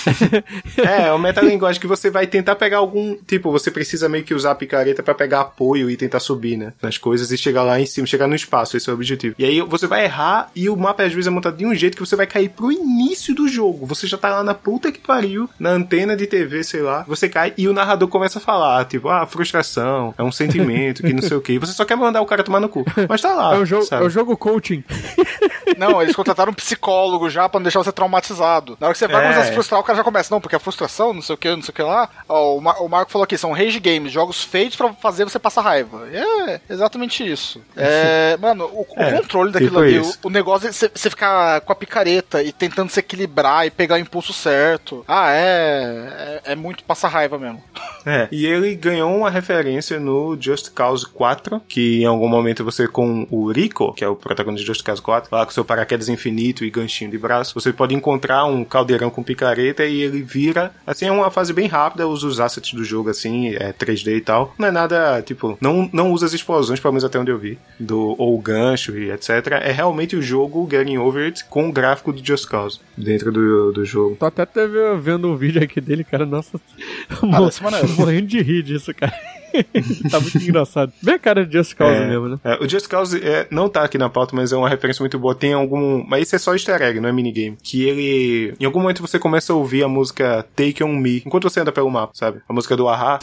É, é uma metalinguagem que você vai tentar pegar algum. Tipo, você precisa meio que usar a picareta pra pegar apoio e tentar subir, né? Nas coisas e chegar lá em cima, chegar no espaço. Esse é o objetivo. E aí você vai errar e o mapa às vezes é montado de um jeito que você vai cair pro início do jogo. Você já tá lá na puta que pariu, na antena de TV, sei lá. Você cai e o narrador começa a falar, tipo, ah, frustração, é um sentimento, que não sei o que. Você só quer mandar o cara tomar no cu. Mas tá lá. é o jogo, sabe? é o jogo coaching. <laughs> Não, eles contrataram um psicólogo já pra não deixar você traumatizado. Na hora que você vai É. começar a se frustrar, o cara já começa, não, porque a frustração, não sei o que, não sei o que lá. Ó, o, Mar- o Marco falou aqui, são rage games, jogos feitos pra fazer você passar raiva. É exatamente isso. É, <laughs> mano, o, o É, controle daquilo tipo ali, o, o negócio é você, você ficar com a picareta e tentando se equilibrar e pegar o impulso certo. Ah, é. É, é muito passar raiva mesmo. É. E ele ganhou uma referência no Just Cause 4, que em algum momento você com o Rico, que é o protagonista de Just Cause 4, lá com seu paraquedas infinito e ganchinho de braço, você pode encontrar um caldeirão com picareta e ele vira, assim, é uma fase bem rápida, usa os assets do jogo assim, é 3D e tal. Não é nada, tipo, não, não usa as explosões, pelo menos até onde eu vi, do, ou o gancho e etc. É realmente o jogo Getting Over It com o gráfico do Just Cause dentro do, do jogo. Tô até vendo um vídeo aqui dele, cara, nossa. Parece <laughs> maneiro. morrendo de rir disso, cara. <laughs> tá muito engraçado. Bem a cara de Just Cause É, mesmo, né? é, o Just Cause é, não tá aqui na pauta, mas é uma referência muito boa. Tem algum. Mas isso é só easter egg, não é minigame. Que ele. Em algum momento você começa a ouvir a música Take On Me enquanto você anda pelo mapa, sabe? A música do Ahá.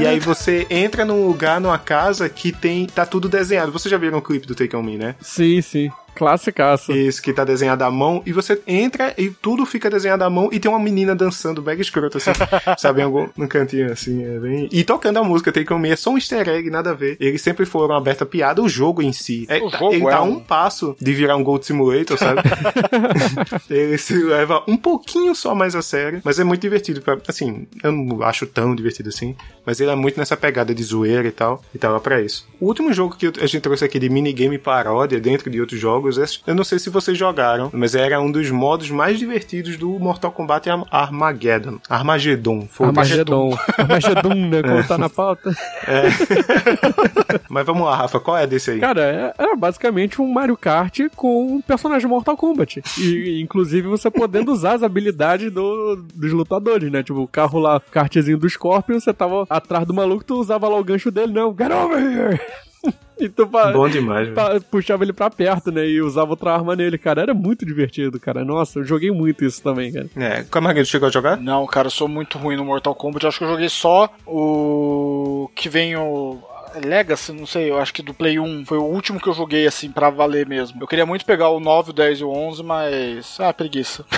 E aí você entra num lugar, numa casa que tem. tá tudo desenhado. Vocês já viram o clipe do Take On Me, né? Sim, sim. Classicaço. Isso, que tá desenhado à mão, e você entra e tudo fica desenhado à mão e tem uma menina dançando mega escroto, assim, <laughs> sabe, em algum, no cantinho, assim, é bem... E tocando a música, tem que é só um easter egg, nada a ver. Eles sempre foram aberta piada, o jogo em si. É, O jogo ele é tá um- um passo de virar um Gold Simulator, sabe? <laughs> <laughs> ele se leva um pouquinho só mais a sério, mas é muito divertido. Pra, assim, eu não acho tão divertido assim, mas ele é muito nessa pegada de zoeira e tal, e tava pra isso. O último jogo que a gente trouxe aqui de minigame paródia dentro de outros jogos, esse- eu não sei se vocês jogaram, mas era um dos modos mais divertidos do Mortal Kombat Arm- Armageddon. Armageddon, foda-se. Armagedon. Armagedon, né? Como tá na <laughs> pauta. <laughs> Mas vamos lá, Rafa, qual é desse aí? Cara, é- era basicamente um Mario Kart com um personagem Mortal Kombat. E, inclusive, você podendo usar as habilidades do- dos lutadores, né? Tipo, o carro lá, o kartzinho do Scorpion, você tava atrás do maluco, tu usava lá o gancho dele, não, get over here! <laughs> E tu pa- Bom demais, pa- puxava ele pra perto, né? E usava outra arma nele, cara. Era muito divertido, cara. Nossa, eu joguei muito isso também, cara. É, Camarguinho, chegou a jogar? Não, cara, eu sou muito ruim no Mortal Kombat. Eu acho que eu joguei só o que vem o. Legacy, não sei, eu acho que do Play 1 foi o último que eu joguei assim pra valer mesmo. Eu queria muito pegar o 9, o 10 e o 11, mas. Ah, preguiça. <laughs>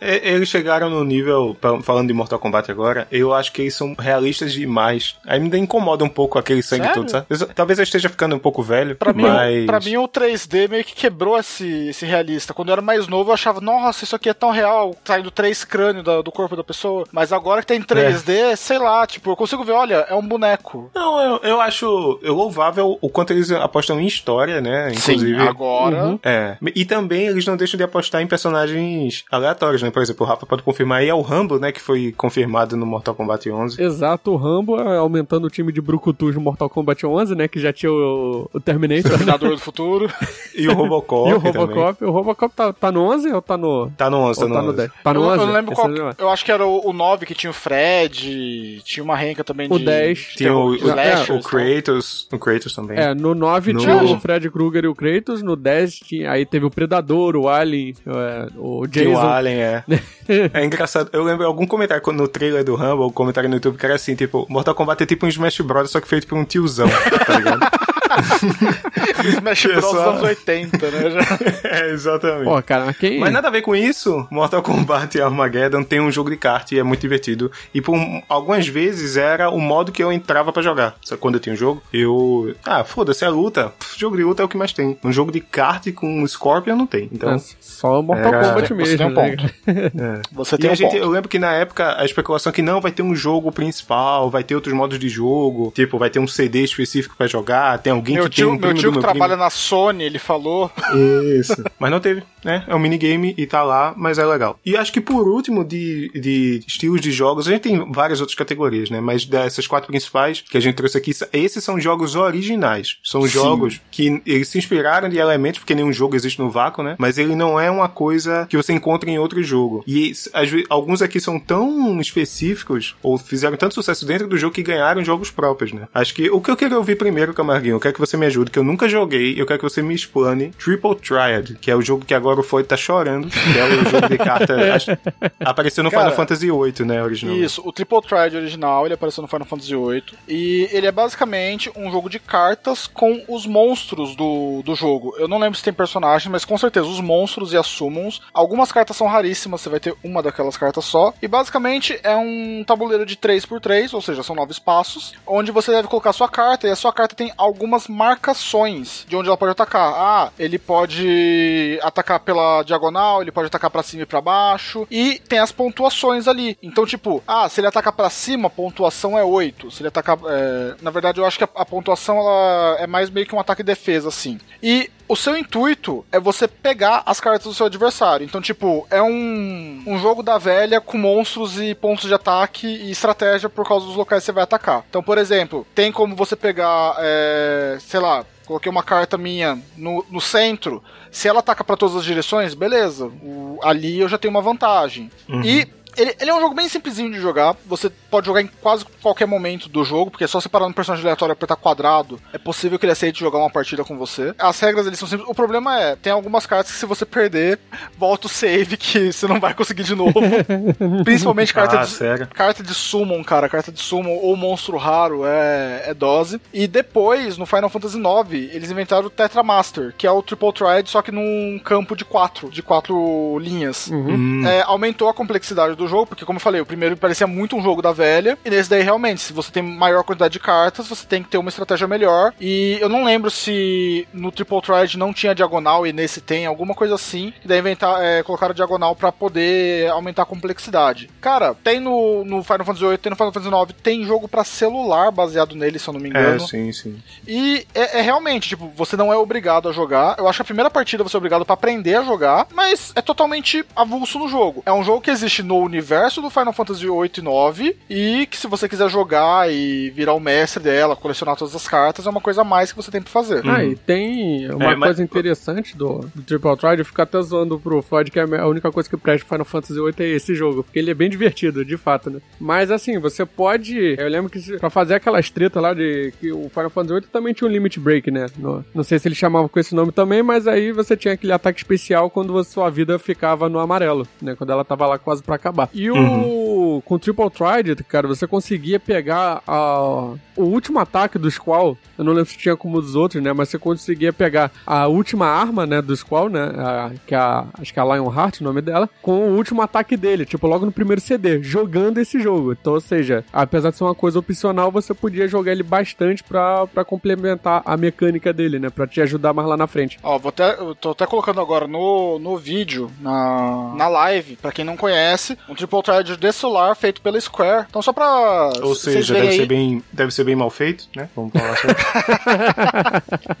É, é, eles chegaram no nível, falando de Mortal Kombat agora, eu acho que eles são realistas demais. Ainda incomoda um pouco aquele sangue Sério? todo, sabe? Eu- talvez eu esteja ficando um pouco velho, Pra mim, mas... pra mim, o 3D meio que quebrou esse, esse realista. Quando eu era mais novo, eu achava, nossa, isso aqui é tão real, saindo três crânios da- do corpo da pessoa. Mas agora que tem 3D, sei lá, tipo, eu consigo ver, olha, é um boneco. Não, eu, eu acho eu louvável o quanto eles apostam em história, né? Inclusive. Sim, agora. Uhum. É. E também eles não deixam de apostar em personagens aleatórios, né? Por exemplo, o Rafa pode confirmar aí é o Rambo, né? Que foi confirmado no Mortal Kombat 11. Exato, o Rambo é, aumentando o time de Brucutus no Mortal Kombat 11, né? Que já tinha o, o Terminator. Terminador do futuro. <laughs> E o Robocop e o também. Robocop. O Robocop tá, tá no 11 ou tá no. Tá no 11, tá ou no tá no 11. 10? Tá no eu, 11? eu não lembro Esse qual. eu não- Eu acho que era o, o 9 que tinha o Fred, tinha uma renca também O de. 10. Tinha o, o, slashers, o tal. Kratos, o Kratos também. É, no 9 No- tinha o Fred Krueger e o Kratos, no 10 tinha, aí teve o Predador, o Alien, é, o Tinha o Jason. Alien, é. <laughs> é engraçado. Eu lembro algum comentário no trailer do Rumble, um comentário no YouTube que era assim, tipo, Mortal Kombat é tipo um Smash Bros, só que feito por um tiozão, tá ligado? <laughs> <laughs> Smash Bros. dos Só- anos 80, né? Já. <laughs> é, exatamente. Pô, cara, mas quem... Mas nada a ver com isso, Mortal Kombat Armageddon tem um jogo de kart e é muito divertido. E por um- algumas vezes era o modo que eu entrava pra jogar. Só que quando eu tinha um jogo, eu. Ah, foda-se, é luta. Pff, jogo de luta é o que mais tem. Um jogo de kart com Scorpion não tem. Então. É, só Mortal Era- Kombat Você mesmo, tem um né? ponto. <laughs> Você E tem a um gente, ponto. eu lembro que na época a especulação é que não vai ter um jogo principal, vai ter outros modos de jogo, tipo, vai ter um CD específico pra jogar, tem alguém Meu que tio, tem um meu tio que meu trabalha primo. na Sony, ele falou. Isso. <laughs> Mas não teve, né? É um minigame e tá lá, mas é legal. E acho que por último, de, de estilos de jogos, a gente tem várias outras categorias, né? Mas dessas quatro principais que a gente trouxe aqui, esses são jogos originais. São jogos que eles se inspiraram de elementos, porque nenhum jogo existe no vácuo, né? Mas ele não é uma coisa que você encontra em outro jogo. E vezes, alguns aqui são tão específicos, ou fizeram tanto sucesso dentro do jogo que ganharam jogos próprios, né? Acho que o que eu quero ouvir primeiro, Camarguinho, eu quero que você me ajude, que eu nunca joguei, eu quero que você me explane Triple Triad, que é o jogo que agora o Floyd tá chorando, que é o jogo de carta. <laughs> acho- apareceu no Cara, Final Fantasy VIII, né? Original. Isso, o Triple Triad original, ele apareceu no Final Fantasy VIII. E ele é basicamente um jogo de cartas com os monstros do, do jogo. Eu não lembro se tem personagem, mas com certeza os monstros e as summons. Algumas cartas são raríssimas, você vai ter uma daquelas cartas só. E basicamente é um tabuleiro de 3x3, ou seja, são nove espaços, onde você deve colocar sua carta e a sua carta tem algumas marcações de onde ela pode atacar. Ah, ele pode atacar pela diagonal, ele pode atacar pra cima e pra baixo, e tem as pontuações ali. Então, tipo, ah, se ele atacar pra cima, a pontuação é 8. Se ele atacar. é, Na verdade, eu acho que a, a pontuação ela é mais meio que um ataque e defesa, assim. E o seu intuito é você pegar as cartas do seu adversário. Então, tipo, é um, um jogo da velha com monstros e pontos de ataque e estratégia por causa dos locais que você vai atacar. Então, por exemplo, tem como você pegar, é, sei lá, coloquei uma carta minha no, no centro. Se ela ataca pra todas as direções, beleza. O- ali eu já tenho uma vantagem. E Ele, ele, é um jogo bem simplesinho de jogar. Você pode jogar em quase qualquer momento do jogo, porque é só separar no personagem aleatório e apertar quadrado. É possível que ele aceite jogar uma partida com você. As regras eles são simples. O problema é, tem algumas cartas que se você perder, volta o save que <laughs> você não vai conseguir de novo. <laughs> Principalmente carta, ah, de, sério? carta de summon, cara. Carta de summon ou monstro raro é, é dose. E depois, no Final Fantasy IX, eles inventaram o Tetra Master, que é o Triple Triad, só que num campo de quatro, de quatro linhas. Uhum. É, aumentou a complexidade do jogo, porque como eu falei, o primeiro parecia muito um jogo da velha, e nesse daí realmente, se você tem maior quantidade de cartas, você tem que ter uma estratégia melhor. E eu não lembro se no Triple Triad não tinha diagonal e nesse tem, alguma coisa assim, que daí inventar, é, colocaram diagonal para poder aumentar a complexidade. Cara, tem no, no Final Fantasy VIII, tem no Final Fantasy IX, tem jogo para celular baseado nele, se eu não me engano. É, sim, sim. E é, é, realmente, tipo, você não é obrigado a jogar. Eu acho que a primeira partida você é obrigado para aprender a jogar, mas é totalmente avulso no jogo. É um jogo que existe no universo do Final Fantasy VIII e 9 e que se você quiser jogar e virar o mestre dela, colecionar todas as cartas, é uma coisa a mais que você tem pra fazer. Ah, e tem uma É, mas- coisa interessante do, do Triple Triad, eu fico até zoando pro Floyd que a única coisa que presta Final Fantasy VIII é esse jogo, porque ele é bem divertido, de fato, né? Mas assim, você pode. Eu lembro que pra fazer aquelas tretas lá de que o Final Fantasy VIII também tinha um limit break, né? No- não sei se ele chamava com esse nome também, mas aí você tinha aquele ataque especial quando a sua vida ficava no amarelo, né? Quando ela tava lá quase pra acabar. E Com o Triple Triad, cara, você conseguia pegar a, o último ataque do Squall. Eu não lembro se tinha como dos outros, né? Mas você conseguia pegar a última arma, né, do Squall, né? a- que é a, acho que é a Lionheart, o nome dela, com o último ataque dele, tipo, logo no primeiro CD, jogando esse jogo. Então, ou seja, apesar de ser uma coisa opcional, você podia jogar ele bastante pra, pra complementar a mecânica dele, né? Pra te ajudar mais lá na frente. Ó, vou até, eu tô até colocando agora no, no vídeo, na, na live, pra quem não conhece, um Triple Triad de feito pela Square. Então só pra Ou seja, deve aí, ser, bem, deve ser bem mal feito, né? Vamos falar assim.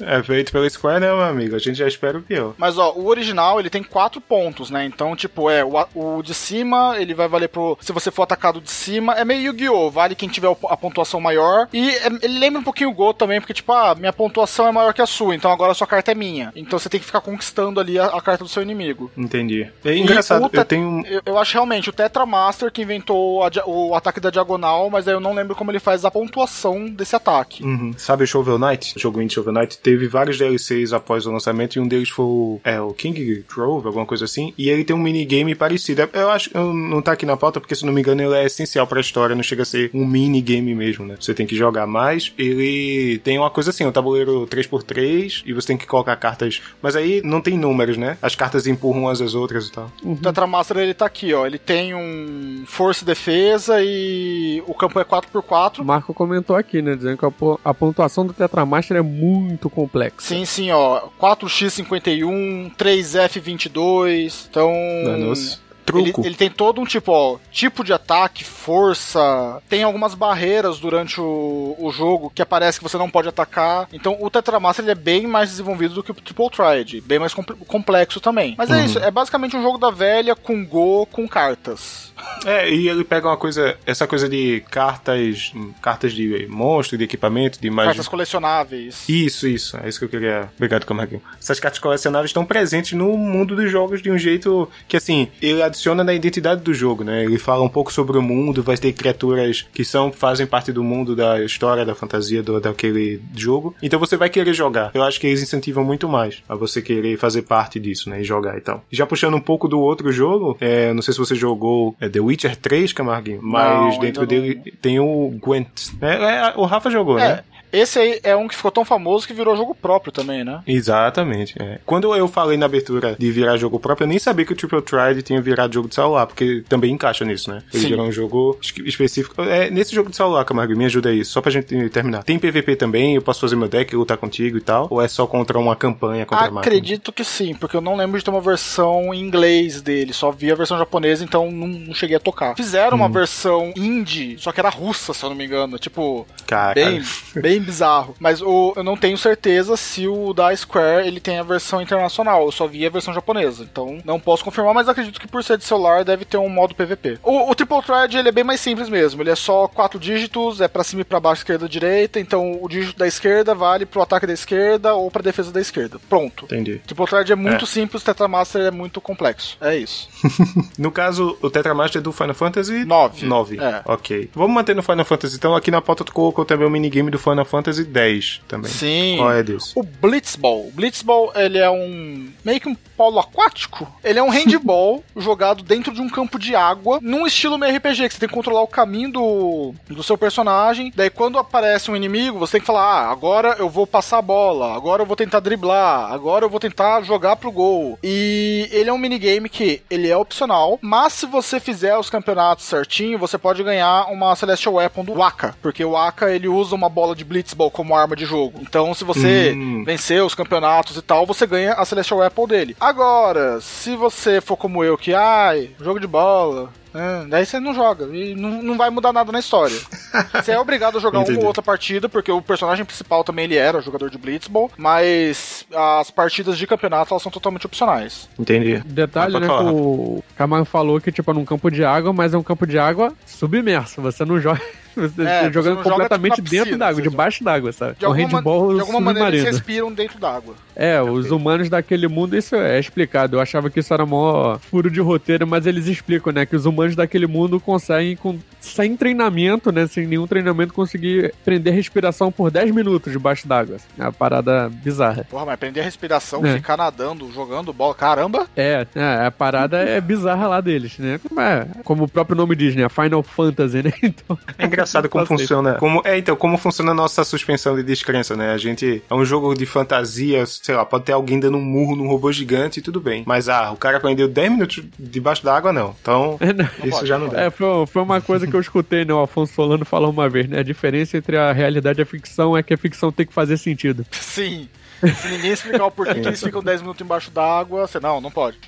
<laughs> é feito pela Square, né, meu amigo? A gente já espera o pior. Mas ó, o original ele tem quatro pontos, né? Então, tipo, é o, o de cima, ele vai valer pro. Se você for atacado de cima, é meio Yu-Gi-Oh! Vale quem tiver a pontuação maior. E é- ele lembra um pouquinho o Go também, porque, tipo, ah, minha pontuação é maior que a sua, então agora a sua carta é minha. Então você tem que ficar conquistando ali a, a carta do seu inimigo. Entendi. É E engraçado, te- eu tenho. Eu, eu acho realmente o Tetra Master que inventou a dia- o ataque da diagonal, mas aí eu não lembro como ele faz a pontuação desse ataque. Uhum. Sabe o Shovel Knight? O jogo indie Shovel Knight teve vários DLCs após o lançamento e um deles foi o, é, o King Grove, alguma coisa assim. E ele tem um minigame parecido. Eu acho eu não tá aqui na pauta porque, se não me engano, ele é essencial pra história, não chega a ser um minigame mesmo, né? Você tem que jogar mais. Ele tem uma coisa assim, um tabuleiro 3x3 e você tem que colocar cartas. Mas aí não tem números, né? As cartas empurram umas às outras e tal. O Tetra Master ele tá aqui, ó. Ele tem um força e defesa e o campo é 4x4. O Marco comentou aqui, né? Dizendo que a, po- a pontuação do Tetramaster é muito complexa. Sim, sim, ó. 4x51, 3f22. Então. Danos. Ele, ele tem todo um tipo, ó, tipo de ataque, força. Tem algumas barreiras durante o, o jogo que aparece que você não pode atacar. Então o Tetramaster ele é bem mais desenvolvido do que o Triple Triad, bem mais compl- complexo também. Mas é isso, é basicamente um jogo da velha com Go com cartas. É, e ele pega uma coisa, essa coisa de cartas, cartas de monstro, de equipamento, de mais Cartas colecionáveis. Isso, isso. É isso que eu queria. Obrigado, Camarguinho. Essas cartas colecionáveis estão presentes no mundo dos jogos de um jeito que, assim, ele adiciona na identidade do jogo, né? Ele fala um pouco sobre o mundo, vai ter criaturas que são, fazem parte do mundo da história, da fantasia do, daquele jogo. Então você vai querer jogar. Eu acho que eles incentivam muito mais a você querer fazer parte disso, né? E jogar e tal. Já puxando um pouco do outro jogo, é, não sei se você jogou é, The Witcher 3, Camarguinho, mas Não, dentro ainda não. dele tem o Gwent. né? É, o Rafa jogou, né? Esse aí é um que ficou tão famoso que virou jogo próprio também, né? Exatamente. é. Quando eu falei na abertura de virar jogo próprio, eu nem sabia que o Triple Triad tinha virado jogo de celular, porque também encaixa nisso, né? Ele Sim. virou um jogo específico. É, nesse jogo de celular, Camargo, me ajuda aí, só pra gente terminar. Tem PVP também, eu posso fazer meu deck e lutar contigo e tal? Ou é só contra uma campanha, contra a máquina? Acredito que sim, porque eu não lembro de ter uma versão em inglês dele, só vi a versão japonesa, então não, não cheguei a tocar. Fizeram Hum. uma versão indie, só que era russa, se eu não me engano, tipo, Cara, bem, bem bem bizarro. Mas o, eu não tenho certeza se o da Square ele tem a versão internacional. Eu só vi a versão japonesa. Então não posso confirmar, mas acredito que por ser de celular deve ter um modo PVP. O, o Triple Thread ele é bem mais simples mesmo. Ele é só quatro dígitos, é para cima e pra baixo, esquerda e direita. Então o dígito da esquerda vale pro ataque da esquerda ou pra defesa da esquerda. Pronto. Entendi. Triple Thread é muito é. simples, Tetramaster é muito complexo. É isso. <laughs> no caso, o Tetramaster é do Final Fantasy 9. 9. É. Ok. Vamos manter no Final Fantasy. Então aqui na pauta tu colocou também o minigame do Final Fantasy 10 também. Sim. Qual é desse? O Blitzball. O Blitzball, ele é um meio que um polo aquático. Ele é um handball <laughs> jogado dentro de um campo de água, num estilo meio RPG, que você tem que controlar o caminho do, do seu personagem. Daí quando aparece um inimigo, você tem que falar: ah, agora eu vou passar a bola, agora eu vou tentar driblar, agora eu vou tentar jogar pro gol. E ele é um minigame que ele é opcional, mas se você fizer os campeonatos certinho, você pode ganhar uma Celestial Weapon do Waka, porque o Waka ele usa uma bola de Blitzball como arma de jogo. Então, se você hum. vencer os campeonatos e tal, você ganha a Celestial Weapon dele. Agora, se você for como eu, que, ai, jogo de bola, é, daí você não joga e não, não vai mudar nada na história. <laughs> você é obrigado a jogar uma ou outra partida, porque o personagem principal também ele era jogador de Blitzball, mas as partidas de campeonato elas são totalmente opcionais. Entendi. Detalhe, né, que o Camargo falou que tipo é num campo de água, mas é um campo de água submerso, você não joga você é, tá jogando completamente joga, tipo, dentro d'água, debaixo d'água, sabe? De alguma, handball de alguma maneira eles respiram dentro d'água. É, os humanos daquele mundo, isso é explicado. Eu achava que isso era mó furo de roteiro, mas eles explicam, né? Que os humanos daquele mundo conseguem, com, sem treinamento, né? Sem nenhum treinamento, conseguir prender respiração por 10 minutos debaixo d'água. É uma parada bizarra. Porra, mas prender a respiração, é. ficar nadando, jogando bola, caramba! É, é a parada é bizarra lá deles, né? Como, é, como o próprio nome diz, né? Final Fantasy, né? <laughs> Então... É engraçado <laughs> como funciona. Como, é, então, como funciona a nossa suspensão de descrença, né? A gente. É um jogo de fantasia, sei lá, pode ter alguém dando um murro num robô gigante e tudo bem. Mas, ah, o cara aprendeu 10 minutos debaixo da água, não. Então, <laughs> não, isso pode, já não dá. É, foi, foi uma coisa que eu escutei, né? O Afonso Solano falar uma vez, né? A diferença entre a realidade e a ficção é que a ficção tem que fazer sentido. Sim. Se ninguém explicar o porquê que eles ficam 10 minutos embaixo d'água, você não, não pode.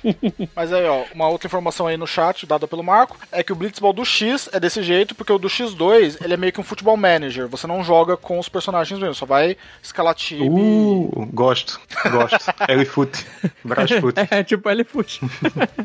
Mas aí, ó, uma outra informação aí no chat, dada pelo Marco, é que o Blitzball do X é desse jeito, porque o do X2, ele é meio que um futebol manager. Você não joga com os personagens mesmo, só vai escalar time. Uh, gosto, gosto. <laughs> L-Foot. Brasfoot. É, é, tipo L-Foot.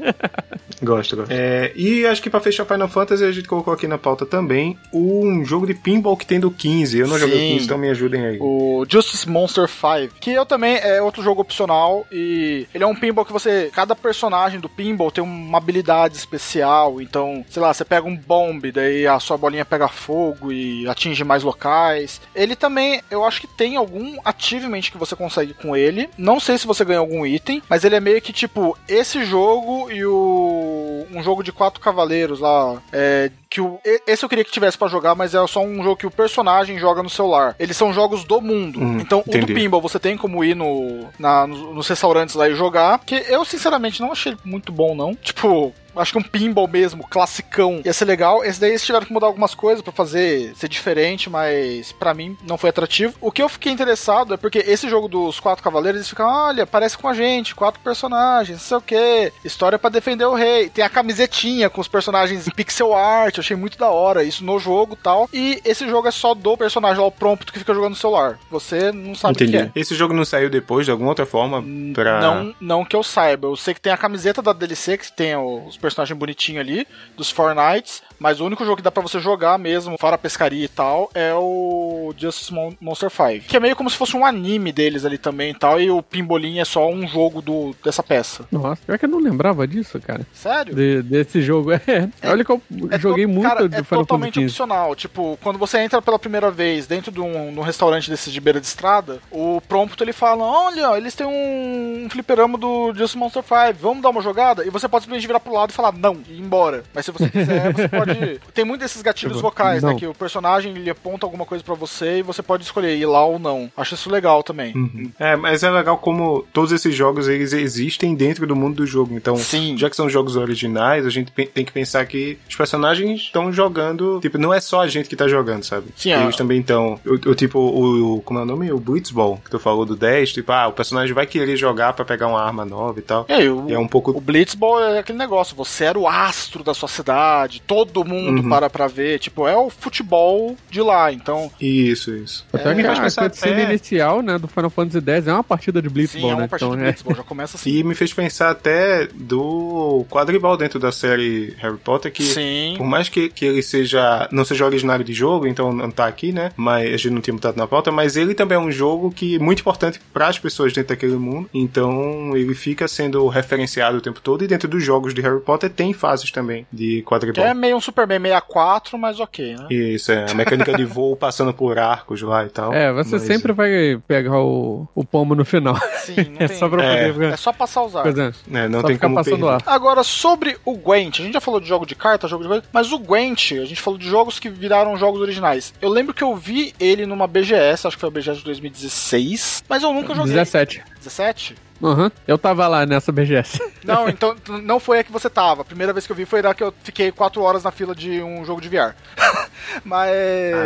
<laughs> gosto, gosto. É, e acho que pra fechar Final Fantasy, a gente colocou aqui na pauta também um jogo de pinball que tem do 15. Eu não Sim. joguei o 15, então me ajudem aí. O Justice Monster 5, que eu também é outro jogo opcional e ele é um pinball que você. Cada personagem do pinball tem uma habilidade especial. Então, sei lá, você pega um bomb, daí a sua bolinha pega fogo e atinge mais locais. Ele também, eu acho que tem algum achievement que você consegue com ele. Não sei se você ganha algum item, mas ele é meio que tipo esse jogo e o. um jogo de quatro cavaleiros lá. É, que o, esse eu queria que tivesse para jogar, mas é só um jogo que o personagem joga no celular. Eles são jogos do mundo. Hum, então, entendi. o do pinball você tem como ir no, na, nos, nos restaurantes lá e jogar, que eu sinceramente não achei muito bom não. Tipo, acho que um pinball mesmo, classicão, ia ser legal. Esse daí eles tiveram que mudar algumas coisas para fazer ser diferente, mas para mim não foi atrativo. O que eu fiquei interessado é porque esse jogo dos quatro cavaleiros, eles ficam, olha, parece com a gente, quatro personagens, não sei o que, história para defender o rei. Tem a camisetinha com os personagens em pixel art, eu achei muito da hora isso no jogo tal. E esse jogo é só do personagem ao prompt que fica jogando no celular. Você não sabe Entendi. o que é. Esse jogo não saiu depois de alguma outra forma pra... Não, não que eu saiba. Eu sei que tem a camiseta da DLC que tem os personagens personagem bonitinho ali, dos Fortnites, mas o único jogo que dá para você jogar mesmo, fora a pescaria e tal, é o Justice Monster 5. Que é meio como se fosse um anime deles ali também e tal, e o Pimbolim é só um jogo do, dessa peça. Nossa, pior que eu não lembrava disso, cara. Sério? De, desse jogo. <laughs> É, é, olha que eu é joguei to, muito cara, do é Final totalmente opcional. Tipo, quando você entra pela primeira vez dentro de um, um restaurante desses de beira de estrada, o prompt ele fala: Olha, eles têm um, um fliperama do Justice Monster 5, vamos dar uma jogada? E você pode simplesmente virar pro lado e falar não, e ir embora. Mas se você quiser, você <laughs> pode pode. <laughs> Tem muito desses gatilhos vocais, né, não. né? Que o personagem ele aponta alguma coisa para você e você pode escolher ir lá ou não. Acho isso legal também. Uhum. É, mas é legal como todos esses jogos eles existem dentro do mundo do jogo. Então, Sim. já que são jogos originais, a gente tem que pensar que os personagens estão jogando. Tipo, não é só a gente que tá jogando, sabe? Sim, Eles é. também estão. O, o, tipo, o, o, Como é o nome? O Blitzball, que tu falou do 10. Tipo, ah, o personagem vai querer jogar para pegar uma arma nova e tal. É, o, e é um pouco. O Blitzball é aquele negócio. Você era o astro da sua cidade. Todo todo mundo uhum. para pra ver. Tipo, é o futebol de lá, então. Isso, isso. Até é, que a cutscene inicial, né, do Final Fantasy X é uma partida de Blitzball, Sim, é uma né? partida então, de é. Blitzball, já começa assim. E me fez pensar até do quadribol dentro da série Harry Potter, que Sim. por mais que, que ele seja não seja originário de jogo, então não tá aqui, né? Mas a gente não tinha mudado na pauta, mas ele também é um jogo que é muito importante para as pessoas dentro daquele mundo. Então ele fica sendo referenciado o tempo todo. E dentro dos jogos de Harry Potter tem fases também de quadribol. Que é meio um Superman 64, mas ok, né? Isso, é. A mecânica de voo <laughs> passando por arcos lá e tal. É, você mas... sempre vai pegar o, o pomo no final. Sim, <laughs> não é tem... só pra é. poder... É só passar os arcos. É, é não só tem como passando perder. ar. Agora, sobre o Gwent, a gente já falou de jogo de carta, jogo de coisa, mas o Gwent, a gente falou de jogos que viraram jogos originais. Eu lembro que eu vi ele numa BGS, acho que foi a BGS de 2016, mas eu nunca joguei. 17. 17? Aham, uhum. eu tava lá nessa BGS. Não, <laughs> então não foi a que você tava. A primeira vez que eu vi foi da que eu fiquei 4 horas na fila de um jogo de VR. <laughs> Mas.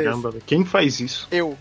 Caramba, quem faz isso? Eu.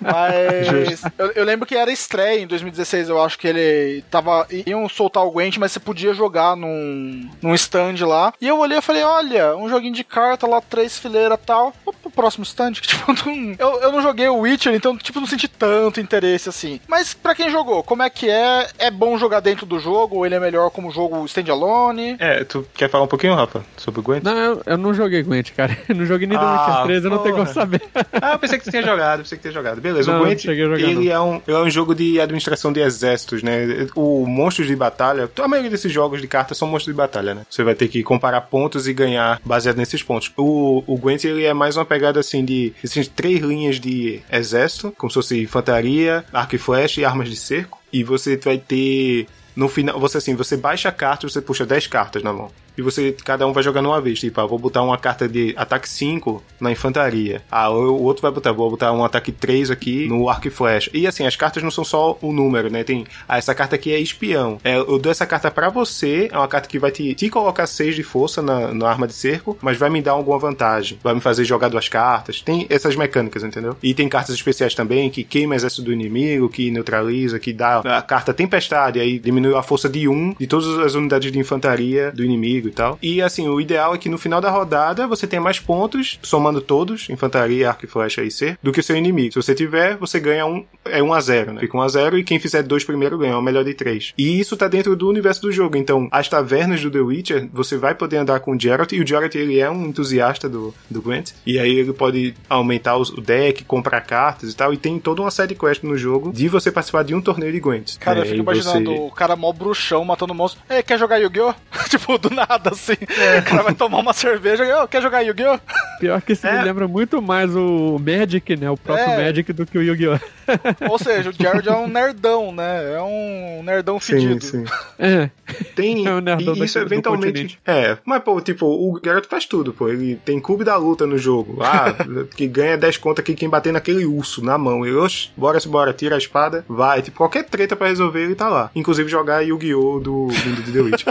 Mas eu, eu, lembro que era estreia em 2016, eu acho que ele tava. Iam soltar o Gwent, mas você podia jogar num, num stand lá. E eu olhei e falei: olha, um joguinho de carta lá, três fileiras e tal. Vou pro próximo stand. Que, <laughs> tipo, não, eu, eu não joguei o Witcher, então, tipo, não senti tanto interesse assim. Mas para quem jogou, como é que é? É bom jogar dentro do jogo? Ou ele é melhor como jogo standalone? É, tu quer falar um pouquinho, Rafa, sobre o Gwent? Não, eu, eu não joguei Gwent, cara. <laughs> Eu não joguei nem do ah, Witcher 3, eu não tenho como saber. Ah, eu pensei que você tinha jogado, pensei que tinha jogado. Beleza, não, o Gwent, ele é, um, ele é um jogo de administração de exércitos, né? O monstros de batalha, a maioria desses jogos de cartas são monstros de batalha, né? Você vai ter que comparar pontos e ganhar baseado nesses pontos. O, o Gwent, ele é mais uma pegada assim de, existem três linhas de exército, como se fosse infantaria, arco e flecha e armas de cerco. E você vai ter no final, você assim, você baixa a carta e você puxa 10 cartas na mão e você cada um vai jogando uma vez. Tipo, ah, vou botar uma carta de ataque 5 na infantaria. Ah, o outro vai botar, vou botar um ataque 3 aqui no arco e flecha. E assim, as cartas não são só o número, né? Tem, ah, essa carta aqui é espião. É, eu dou essa carta para você, é uma carta que vai te, te colocar 6 de força na, na arma de cerco, mas vai me dar alguma vantagem. Vai me fazer jogar duas cartas. Tem essas mecânicas, entendeu? E tem cartas especiais também que queima exército do inimigo, que neutraliza, que dá a carta tempestade, aí diminui a força de 1 um de todas as unidades de infantaria do inimigo e tal. E assim, o ideal é que no final da rodada você tenha mais pontos, somando todos, infantaria, arco e flecha e C, do que o seu inimigo. Se você tiver, você ganha um, é 1 a 0 né? Fica 1 a 0 e quem fizer dois primeiro ganha, é o melhor de três. E isso tá dentro do universo do jogo. Então, as tavernas do The Witcher, você vai poder andar com o Geralt, e o Geralt ele é um entusiasta do, do Gwent, e aí ele pode aumentar o deck, comprar cartas e tal, e tem toda uma série de quests no jogo de você participar de um torneio de Gwent. Cara, é, eu fico imaginando você... o cara mó bruxão matando monstro. É, quer jogar Yu-Gi-Oh? <laughs> tipo, do nada, assim. É. O cara vai tomar uma cerveja e, oh, quer jogar Yu-Gi-Oh? Pior que isso é. me lembra muito mais o Magic, né? O próprio é. Magic do que o Yu-Gi-Oh! <laughs> Ou seja, o Jared é um nerdão, né? É um nerdão fedido. Sim, sim. É. Tem. <laughs> É um nerdão e isso eventualmente. É, mas, pô, tipo, o Geralt faz tudo, pô. Ele tem clube da luta no jogo. Ah, <laughs> que ganha 10 contas aqui quem bater naquele urso na mão. E, oxe, bora, bora, tira a espada, vai. Tipo, qualquer treta pra resolver, ele tá lá. Inclusive jogar Yu-Gi-Oh! do mundo de The Witch.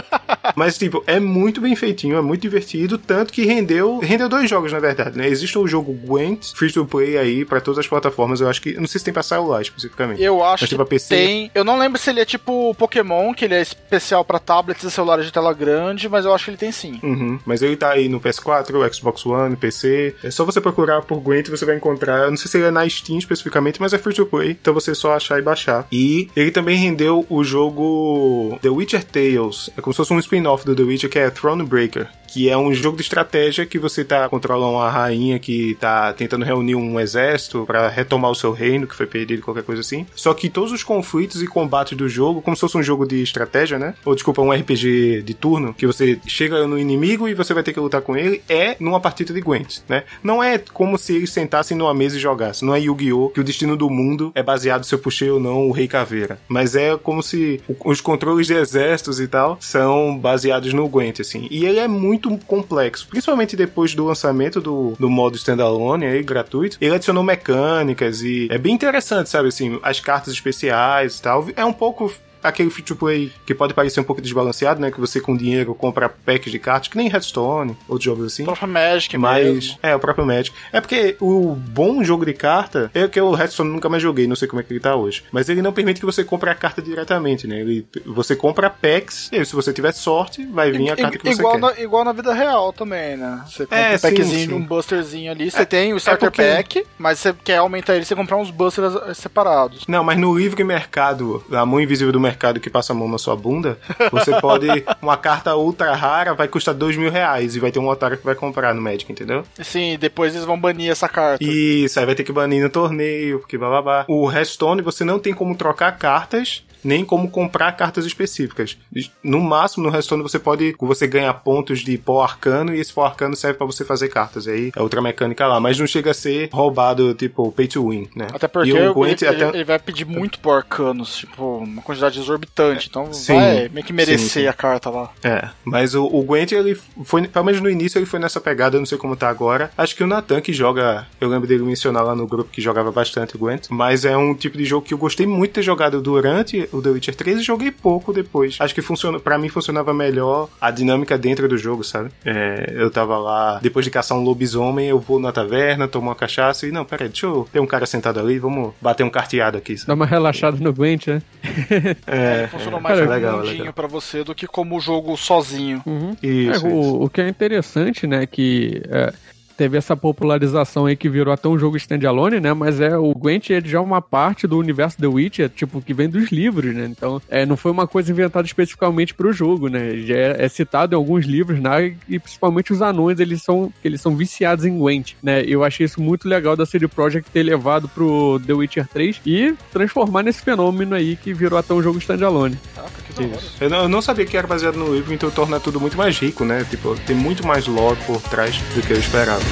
mas, tipo, é muito bem feitinho, é muito divertido, tanto que rendeu. Rendeu dois jogos, na verdade, né? Existe o jogo Gwent, free to play aí, pra todas as plataformas. Eu acho que. Não sei se tem pra celular especificamente. Eu acho que PC... tem. Eu não lembro se ele é tipo Pokémon, que ele é especial para tablets e celulares de tela grande, mas eu acho que ele tem sim. Uhum. Mas ele tá aí no PS4, Xbox One, PC. É só você procurar por Gwent você vai encontrar. Eu não sei se ele é na Steam especificamente, mas é free to play. Então você só achar e baixar. E ele também rendeu o jogo The Witcher Tales. É como se fosse um spin-off do The Witcher que é Thronebreaker que é um jogo de estratégia que você tá controlando uma rainha que tá tentando reunir um exército para retomar o seu reino que foi perdido, qualquer coisa assim. Só que todos os conflitos e combates do jogo, como se fosse um jogo de estratégia, né? Ou desculpa, um RPG de turno, que você chega no inimigo e você vai ter que lutar com ele, é numa partida de Gwent, né? Não é como se eles sentassem numa mesa e jogassem. Não é Yu-Gi-Oh! que o destino do mundo é baseado se eu puxei ou não o Rei Caveira. Mas é como se os controles de exércitos e tal são baseados no Gwent, assim. E ele é muito complexo, principalmente depois do lançamento do, do modo standalone aí, gratuito. Ele adicionou mecânicas e é bem interessante, sabe assim, as cartas especiais e tal. É um pouco aquele free to play que pode parecer um pouco desbalanceado, né? Que você com dinheiro compra packs de cartas, que nem Hearthstone, outros jogos assim. O próprio Magic, mas mesmo. É, o próprio Magic. É porque o bom jogo de carta é que o Hearthstone nunca mais joguei, não sei como é que ele tá hoje. Mas ele não permite que você compre a carta diretamente, né? Ele, você compra packs, e se você tiver sorte, vai vir a carta que você igual quer. Na, igual na vida real também, né? Você compra é, um packzinho, sim, sim. um busterzinho ali, você é, tem o starter é porque... pack, mas você quer aumentar ele, você comprar uns busters separados. Não, mas no livre mercado, a mão invisível do mercado que passa a mão na sua bunda, você pode. <laughs> uma carta ultra rara vai custar dois mil reais e vai ter um otário que vai comprar no Magic, entendeu? Sim, depois eles vão banir essa carta. Isso, aí vai ter que banir no torneio, porque blá blá blá. O Redstone você não tem como trocar cartas nem como comprar cartas específicas. No máximo, no Hearthstone você pode, você ganha pontos de pó arcano e esse pó arcano serve para você fazer cartas. E aí é outra mecânica lá, mas não chega a ser roubado tipo pay to win, né? Até porque o Gwent, ele, até... ele, vai pedir muito pó arcanos, tipo, uma quantidade exorbitante, então sim, vai meio que merecer sim, sim. a carta lá. É, mas o, o Gwent, ele foi, pelo menos no início ele foi nessa pegada, eu não sei como tá agora. Acho que o Nathan que joga, eu lembro dele mencionar lá no grupo que jogava bastante o Gwent, mas é um tipo de jogo que eu gostei muito de ter jogado durante o The Witcher 3 e joguei pouco depois. Acho que funciona, para mim funcionava melhor a dinâmica dentro do jogo, sabe? É, eu tava lá, depois de caçar um lobisomem, eu vou na taverna, tomo uma cachaça e não, peraí, deixa eu ter um cara sentado ali, vamos bater um carteado aqui. Sabe? Dá uma relaxada no Gwent, né? é, é, funciona mais como legal, um mundinho pra você do que como jogo sozinho. Uhum. Isso, é, isso. O, o, que é interessante, né, que é, teve essa popularização aí que virou até um jogo standalone, né? Mas é o Gwent é já uma parte do universo The Witcher, tipo, que vem dos livros, né? Então, é, não foi uma coisa inventada especificamente para o jogo, né? Já é, é, citado em alguns livros, né? E principalmente os anões, eles são, eles são viciados em Gwent, né? Eu achei isso muito legal da CD Projekt ter levado pro The Witcher 3 e transformar nesse fenômeno aí que virou até um jogo standalone. Ah, que Eu não, eu não sabia que era baseado no livro, então torna tudo muito mais rico, né? Tipo, tem muito mais lore por trás do que eu esperava.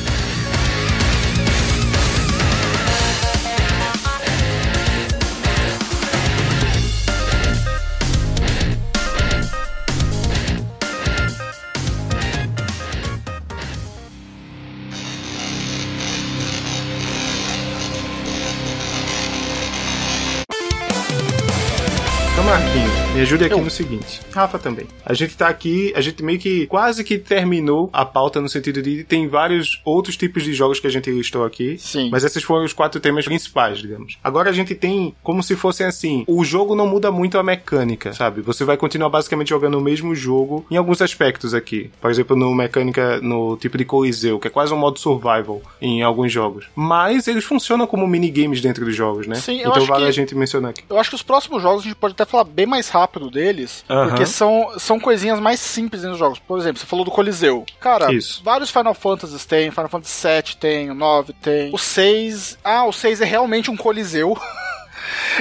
ajude aqui Eu. no seguinte. Rafa também. A gente tá aqui, a gente meio que quase que terminou a pauta no sentido de tem vários outros tipos de jogos que a gente listou aqui. Sim. Mas esses foram os quatro temas principais, digamos. Agora a gente tem como se fosse assim: o jogo não muda muito a mecânica, sabe? Você vai continuar basicamente jogando o mesmo jogo em alguns aspectos aqui. Por exemplo, no mecânica, no tipo de coliseu, que é quase um modo survival em alguns jogos. Mas eles funcionam como minigames dentro dos jogos, né? Sim, então vale que, a gente mencionar aqui. Eu acho que os próximos jogos a gente pode até falar bem mais rápido rápido deles, porque são, são coisinhas mais simples nos jogos. Por exemplo, você falou do Coliseu. Cara, Isso. vários Final Fantasies tem, Final Fantasy VII tem, o 9 tem. O 6. Ah, o 6 é realmente um Coliseu. <laughs>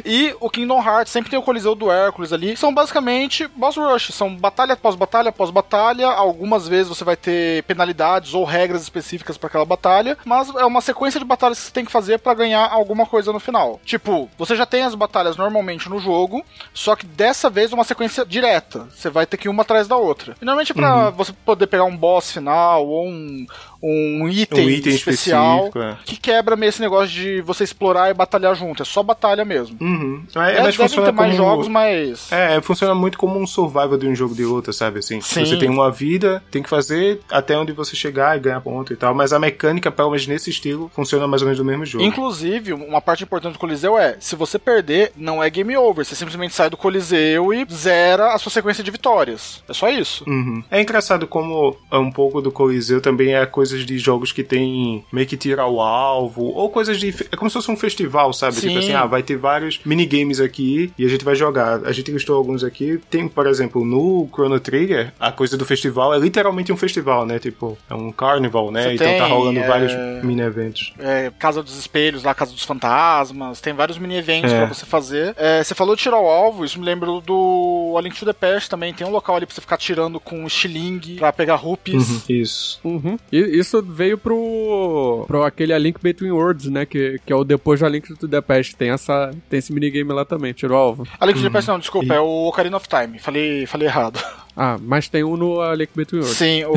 E o Kingdom Hearts sempre tem o Coliseu do Hércules ali. São basicamente boss rush. São batalha após batalha após batalha. Algumas vezes você vai ter penalidades ou regras específicas para aquela batalha. Mas é uma sequência de batalhas que você tem que fazer para ganhar alguma coisa no final. Tipo, você já tem as batalhas normalmente no jogo. Só que dessa vez é uma sequência direta. Você vai ter que ir uma atrás da outra. E normalmente pra uhum. você poder pegar um boss final ou um, um item, um item especial é. que quebra meio esse negócio de você explorar e batalhar junto. É só batalha mesmo. Uhum. É, é, mas funciona ter mais jogos, mas. É, funciona muito como um survival de um jogo de luta, sabe? Assim, Sim. você tem uma vida, tem que fazer até onde você chegar e ganhar ponto e tal. Mas a mecânica, pelo menos nesse estilo, funciona mais ou menos do mesmo jogo. Inclusive, uma parte importante do Coliseu é: se você perder, não é game over. Você simplesmente sai do Coliseu e zera a sua sequência de vitórias. É só isso. Uhum. É engraçado como um pouco do Coliseu também é coisas de jogos que tem meio que tirar o alvo, ou coisas de. É como se fosse um festival, sabe? Sim. Tipo assim, ah, vai ter vários minigames aqui e a gente vai jogar. A gente listou alguns aqui. Tem, por exemplo, no Chrono Trigger, a coisa do festival é literalmente um festival, né? Tipo, é um carnival, né? Você então tá tem, tá rolando é... vários mini-eventos. É, Casa dos Espelhos, lá, Casa dos Fantasmas, tem vários mini-eventos é. pra você fazer. É, você falou de tirar o alvo, isso me lembra do A Link to the Past também. Tem um local ali pra você ficar tirando com estilingue pra pegar rupees. Uhum, isso. Uhum. E isso veio pro, pro aquele A Link Between Worlds, né? Que, que é o depois do A Link to the Past. Tem, essa, tem esse minigame lá também, tirou o alvo. A Link to the Past não, desculpa, e... é o Ocarina of Time. Falei, falei errado. Ah, mas tem um no Lake Between Worlds. Sim, o...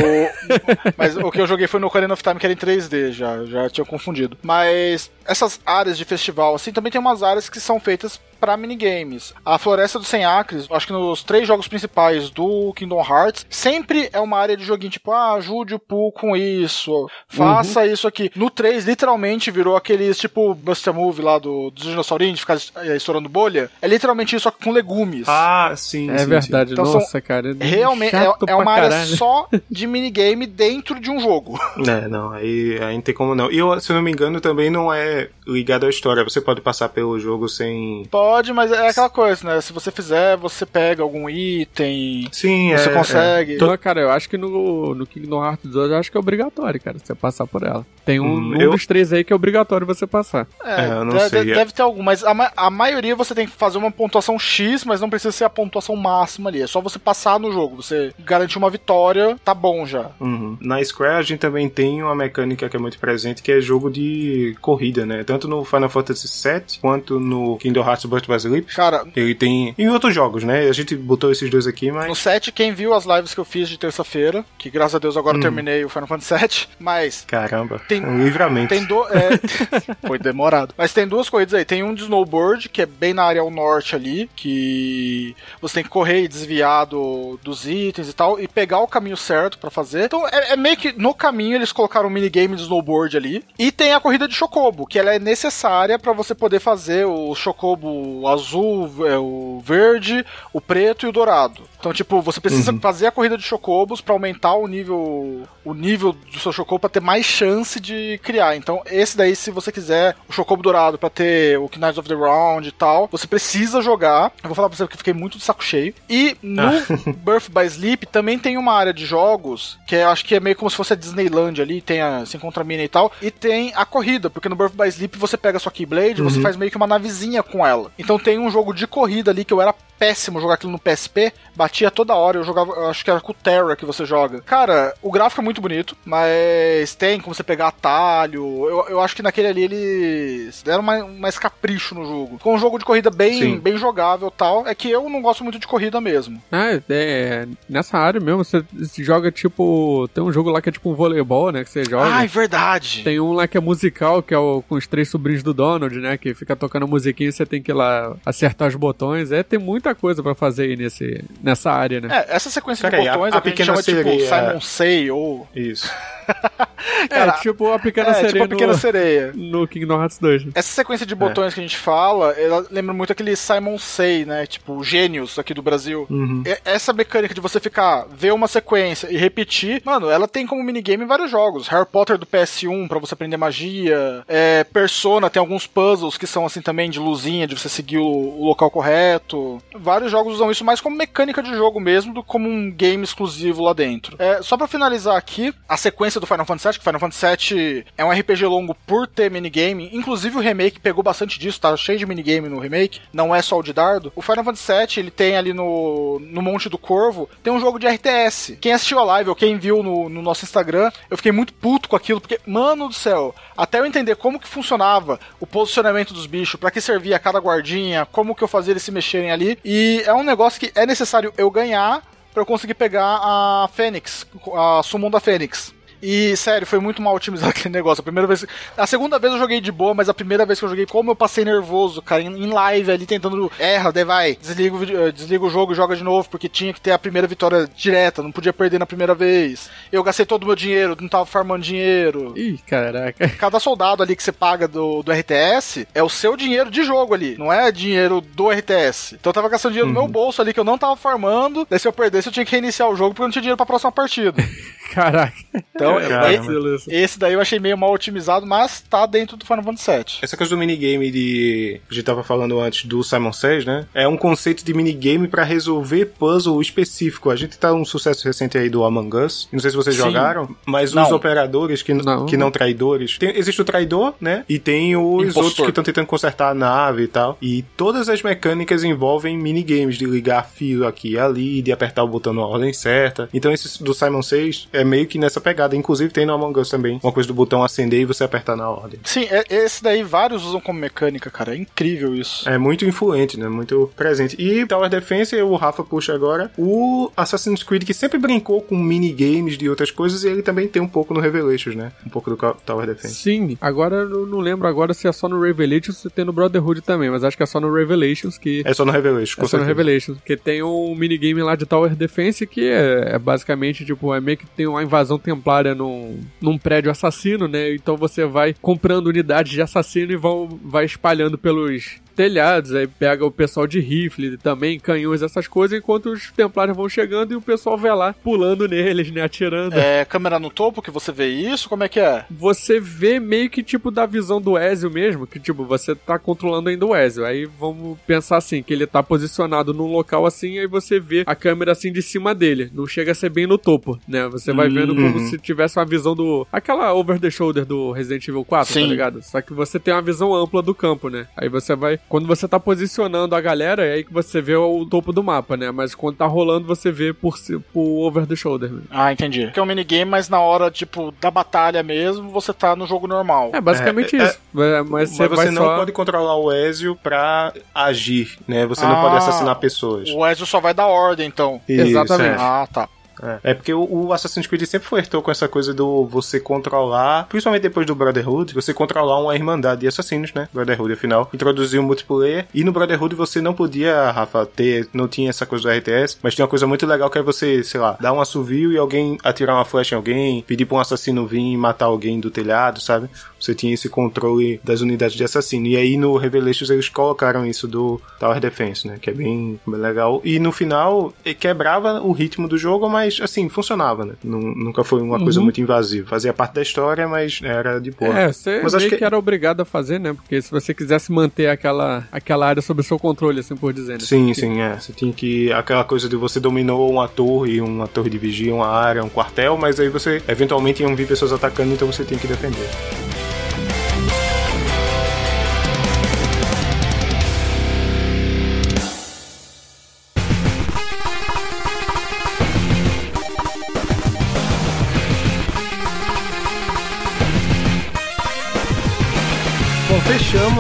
<laughs> mas o que eu joguei foi no Ocarina of Time, que era em 3D, já, já tinha confundido. Mas essas áreas de festival, assim, também tem umas áreas que são feitas para minigames. A Floresta dos 100 Acres, acho que nos três jogos principais do Kingdom Hearts, sempre é uma área de joguinho tipo, ah, ajude o Pooh com isso, faça uhum. isso aqui. No 3, literalmente virou aqueles tipo Buster Move lá do, dos dinossaurinhos, de ficar é, estourando bolha. É literalmente isso, só com legumes. Ah, sim. É sim, verdade, sim. Então, Nossa, cara. É realmente, é, é uma área só de minigame dentro de um jogo. É, não, aí, aí não tem como não. E eu, se eu não me engano, também não é ligado à história. Você pode passar pelo jogo sem. Pode, mas é aquela coisa, né? Se você fizer, você pega algum item. Sim, você é, consegue. É. Então, cara, eu acho que no, no Kingdom Hearts 2 eu acho que é obrigatório, cara, você passar por ela. Tem um, hum, um eu... dos três aí que é obrigatório você passar. É, é eu não deve, sei. Deve ter algum, mas a, a maioria você tem que fazer uma pontuação X, mas não precisa ser a pontuação máxima ali. É só você passar no jogo. Você garantir uma vitória, tá bom já. Uhum. Na Square a gente também tem uma mecânica que é muito presente, que é jogo de corrida, né? Tanto no Final Fantasy VII quanto no Kingdom Hearts Birth by Sleep. Cara, ele tem. em outros jogos, né? A gente botou esses dois aqui, mas. No 7, quem viu as lives que eu fiz de terça-feira, que graças a Deus agora hum. terminei o Final Fantasy VII, mas. Caramba. Tem um livramento. Tem do... É... <laughs> Foi demorado. Mas tem duas corridas aí. Tem um de snowboard, que é bem na área ao norte ali, que você tem que correr e desviar do, dos itens e tal, e pegar o caminho certo para fazer. Então é, é, meio que no caminho eles colocaram um minigame de snowboard ali. E tem a corrida de chocobo, que ela é necessária para você poder fazer o chocobo azul, é, o verde, o preto e o dourado. Então, tipo, você precisa uhum. fazer a corrida de chocobos para aumentar o nível o nível do seu chocobo para ter mais chance de criar. Então, esse daí, se você quiser o chocobo dourado para ter o Knights of the Round e tal, você precisa jogar. Eu vou falar pra você que eu fiquei muito de saco cheio. E no ah. <laughs> Birth by Sleep também tem uma área de jogos que é, acho que é meio como se fosse a Disneyland ali, tem a, se encontra a mina e tal, e tem a corrida, porque no Birth by Sleep você pega a sua Keyblade, uhum. você faz meio que uma navezinha com ela. Então tem um jogo de corrida ali que eu era péssimo jogar aquilo no PSP, batia toda hora, eu jogava, eu acho que era com o Terra que você joga. Cara, o gráfico é muito bonito, mas tem como você pegar atalho. Eu, eu acho que naquele ali eles deram mais, mais capricho no jogo. Com um jogo de corrida bem, bem jogável tal. É que eu não gosto muito de corrida mesmo. Ah, é. Nessa área mesmo, você joga tipo. Tem um jogo lá que é tipo um voleibol, né? Que você joga. Ah, é verdade. Tem um lá que é musical, que é o com os três sobrinhos do Donald, né? Que fica tocando musiquinha e você tem que ir lá acertar os botões. É, tem muita coisa para fazer aí nesse, nessa área, né? É, essa sequência Pera de botões a, a, a pequena chama sereia. tipo Simon Say ou. Isso. <laughs> Cara, é, tipo a Pequena é, Sereia. Tipo a Pequena no, Sereia. No Kingdom Hearts 2. Essa sequência de botões é. que a gente fala, ela lembra muito aquele Simon Say, né? Tipo, gênios aqui do Brasil. Uhum. Essa mecânica de você ficar, ver uma sequência e repetir, mano, ela tem como minigame em vários jogos. Harry Potter do PS1 para você aprender magia. É, Persona tem alguns puzzles que são assim também de luzinha, de você seguir o, o local correto. Vários jogos usam isso mais como mecânica de jogo mesmo do que como um game exclusivo lá dentro. É, só para finalizar aqui, a sequência do Final Fantasy VII, que Final Fantasy VII é um RPG longo por ter minigame, inclusive o remake pegou bastante disso, tá cheio de minigame no remake, não é só o de dardo. O Final Fantasy VII, ele tem ali no, no Monte do Corvo, tem um jogo de RTS. Quem assistiu a live ou quem viu no, no nosso Instagram, eu fiquei muito puto com aquilo, porque, mano do céu, até eu entender como que funcionava o posicionamento dos bichos, para que servia cada guardinha, como que eu fazia eles se mexerem ali, e é um negócio que é necessário eu ganhar para eu conseguir pegar a Fênix, a Summon da Fênix. E, sério, foi muito mal otimizado <laughs> aquele negócio. A primeira vez. A segunda vez eu joguei de boa, mas a primeira vez que eu joguei, como eu passei nervoso, cara, em live ali tentando. Erra, daí vai, desliga, o, desliga o jogo e joga de novo, porque tinha que ter a primeira vitória direta, não podia perder na primeira vez. Eu gastei todo o meu dinheiro, não tava farmando dinheiro. Ih, caraca. <laughs> Cada soldado ali que você paga do, do RTS é o seu dinheiro de jogo ali, não é dinheiro do RTS. Então eu tava gastando dinheiro uhum. no meu uhum. bolso ali que eu não tava farmando, daí se eu perdesse eu tinha que reiniciar o jogo porque eu não tinha dinheiro pra próxima partida. <laughs> Caraca. Então, esse, esse, daí eu achei meio mal otimizado, mas tá dentro do Final Fantasy VII. Essa coisa do minigame de. A gente tava falando antes do Simon Says, né? É um conceito de minigame para resolver puzzle específico. A gente tá um sucesso recente aí do Among Us. Não sei se vocês Sim. jogaram, mas não. os operadores que não, que não traidores. Tem, existe o traidor, né? E tem os Impostor. outros que estão tentando consertar a nave e tal. E todas as mecânicas envolvem minigames de ligar fio aqui e ali, de apertar o botão na ordem certa. Então esse do Simon Says é meio que nessa pegada. Inclusive tem no Among Us também uma coisa do botão acender e você apertar na ordem. Sim, é, esse daí vários usam como mecânica, cara. É incrível isso. É muito influente, né? Muito presente. E Tower Defense, o Rafa puxa agora, o Assassin's Creed que sempre brincou com minigames de outras coisas e ele também tem um pouco no Revelations, né? Um pouco do Tower Defense. Sim, agora eu não lembro agora se é só no Revelations ou se tem no Brotherhood também, mas acho que é só no Revelations que... É só no Revelations, É só no Revelations, porque tem um minigame lá de Tower Defense que é, é basicamente, tipo, é meio que tem uma invasão templária num, num prédio assassino, né? Então você vai comprando unidades de assassino e vão, vai espalhando pelos telhados, aí pega o pessoal de rifle também, canhões, essas coisas, enquanto os templários vão chegando e o pessoal vai lá pulando neles, né, atirando. É câmera no topo que você vê isso? Como é que é? Você vê meio que tipo da visão do Ezio mesmo, que tipo, você tá controlando ainda o Ezio. Aí vamos pensar assim, que ele tá posicionado num local assim, aí você vê a câmera assim de cima dele. Não chega a ser bem no topo, né? Você vai vendo como uhum. se tivesse uma visão do. aquela over the shoulder do Resident Evil 4, tá Sim. tá ligado? Só que você tem uma visão ampla do campo, né? Aí você vai quando você tá posicionando a galera, é aí que você vê o topo do mapa, né? Mas quando tá rolando, você vê por, por over the shoulder. Né? Ah, entendi. Que é um minigame, mas na hora, tipo, da batalha mesmo, você tá no jogo normal. É, basicamente é, isso. É, mas, mas você, você não só... pode controlar o Ezio pra agir, né? Você ah, não pode assassinar pessoas. O Ezio só vai dar ordem, então. Isso, Exatamente. É. Ah, tá. É, é porque o, o, Assassin's Creed sempre flertou com essa coisa do você controlar, principalmente depois do Brotherhood, você controlar uma irmandade de assassinos, né? Brotherhood, afinal, introduziu o multiplayer. E no Brotherhood você não podia, Rafa, ter, não tinha essa coisa do RTS, mas tinha uma coisa muito legal que é você, sei lá, dar um assovio e alguém atirar uma flecha em alguém, pedir pra um assassino vir e matar alguém do telhado, sabe? Você tinha esse controle das unidades de assassino. E aí no Revelations eles colocaram isso do Tower Defense, né? Que é bem, bem legal. E no final quebrava o ritmo do jogo, mas assim, funcionava, né? Nunca foi uma uhum. coisa muito invasiva. Fazia parte da história, mas era de boa. É, você mas acho que... que... era obrigado a fazer, né? Porque se você quisesse manter aquela, aquela área sob seu controle, assim por dizer. Né? Sim, sim, é. Você tinha que. Aquela coisa de você dominou uma torre, uma torre de vigia, uma área, um quartel, mas aí você eventualmente iam vir pessoas atacando, então você tinha que defender.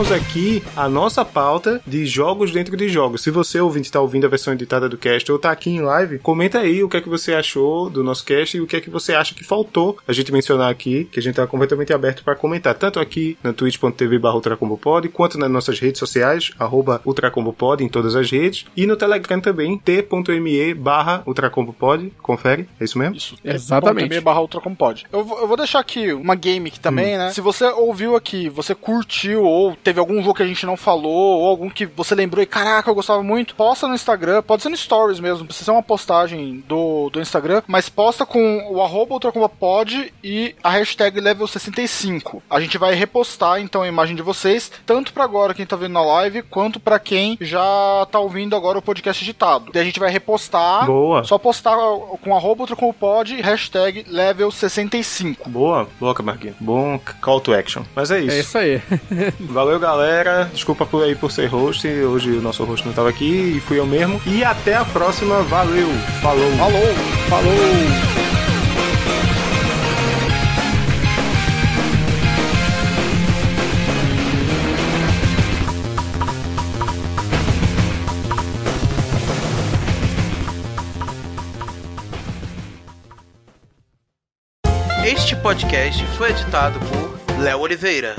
Fechamos aqui a nossa pauta de jogos dentro de jogos. Se você ouvinte está ouvindo a versão editada do cast ou está aqui em live, comenta aí o que é que você achou do nosso cast e o que é que você acha que faltou a gente mencionar aqui, que a gente está completamente aberto para comentar, tanto aqui na twitch.tv ultracombopod, quanto nas nossas redes sociais, arroba ultracombopod em todas as redes, e no Telegram também, t.me barra ultracombopod, confere, é isso mesmo? Isso, exatamente. barra ultracombopod. Eu, eu vou deixar aqui uma game aqui também, hum. né? Se você ouviu aqui, você curtiu ou teve algum jogo que a gente não falou, ou algum que você lembrou e caraca, eu gostava muito, posta no Instagram, pode ser no Stories mesmo, precisa ser uma postagem do, do Instagram, mas posta com o arroba ultracombapod e a hashtag level 65. A gente vai repostar então a imagem de vocês, tanto para agora quem tá vendo na live, quanto para quem já tá ouvindo agora o podcast editado. Daí a gente vai repostar, boa. só postar com arroba ultracombapod e hashtag level 65. Boa, boa, Camarguinho. Bom call to action. Mas é isso. É isso aí. Valeu, galera. Desculpa por aí por ser host. Hoje o nosso host não estava aqui e fui eu mesmo. E até a próxima. Valeu. Falou. Falou. Falou. Este podcast foi editado por Léo Oliveira.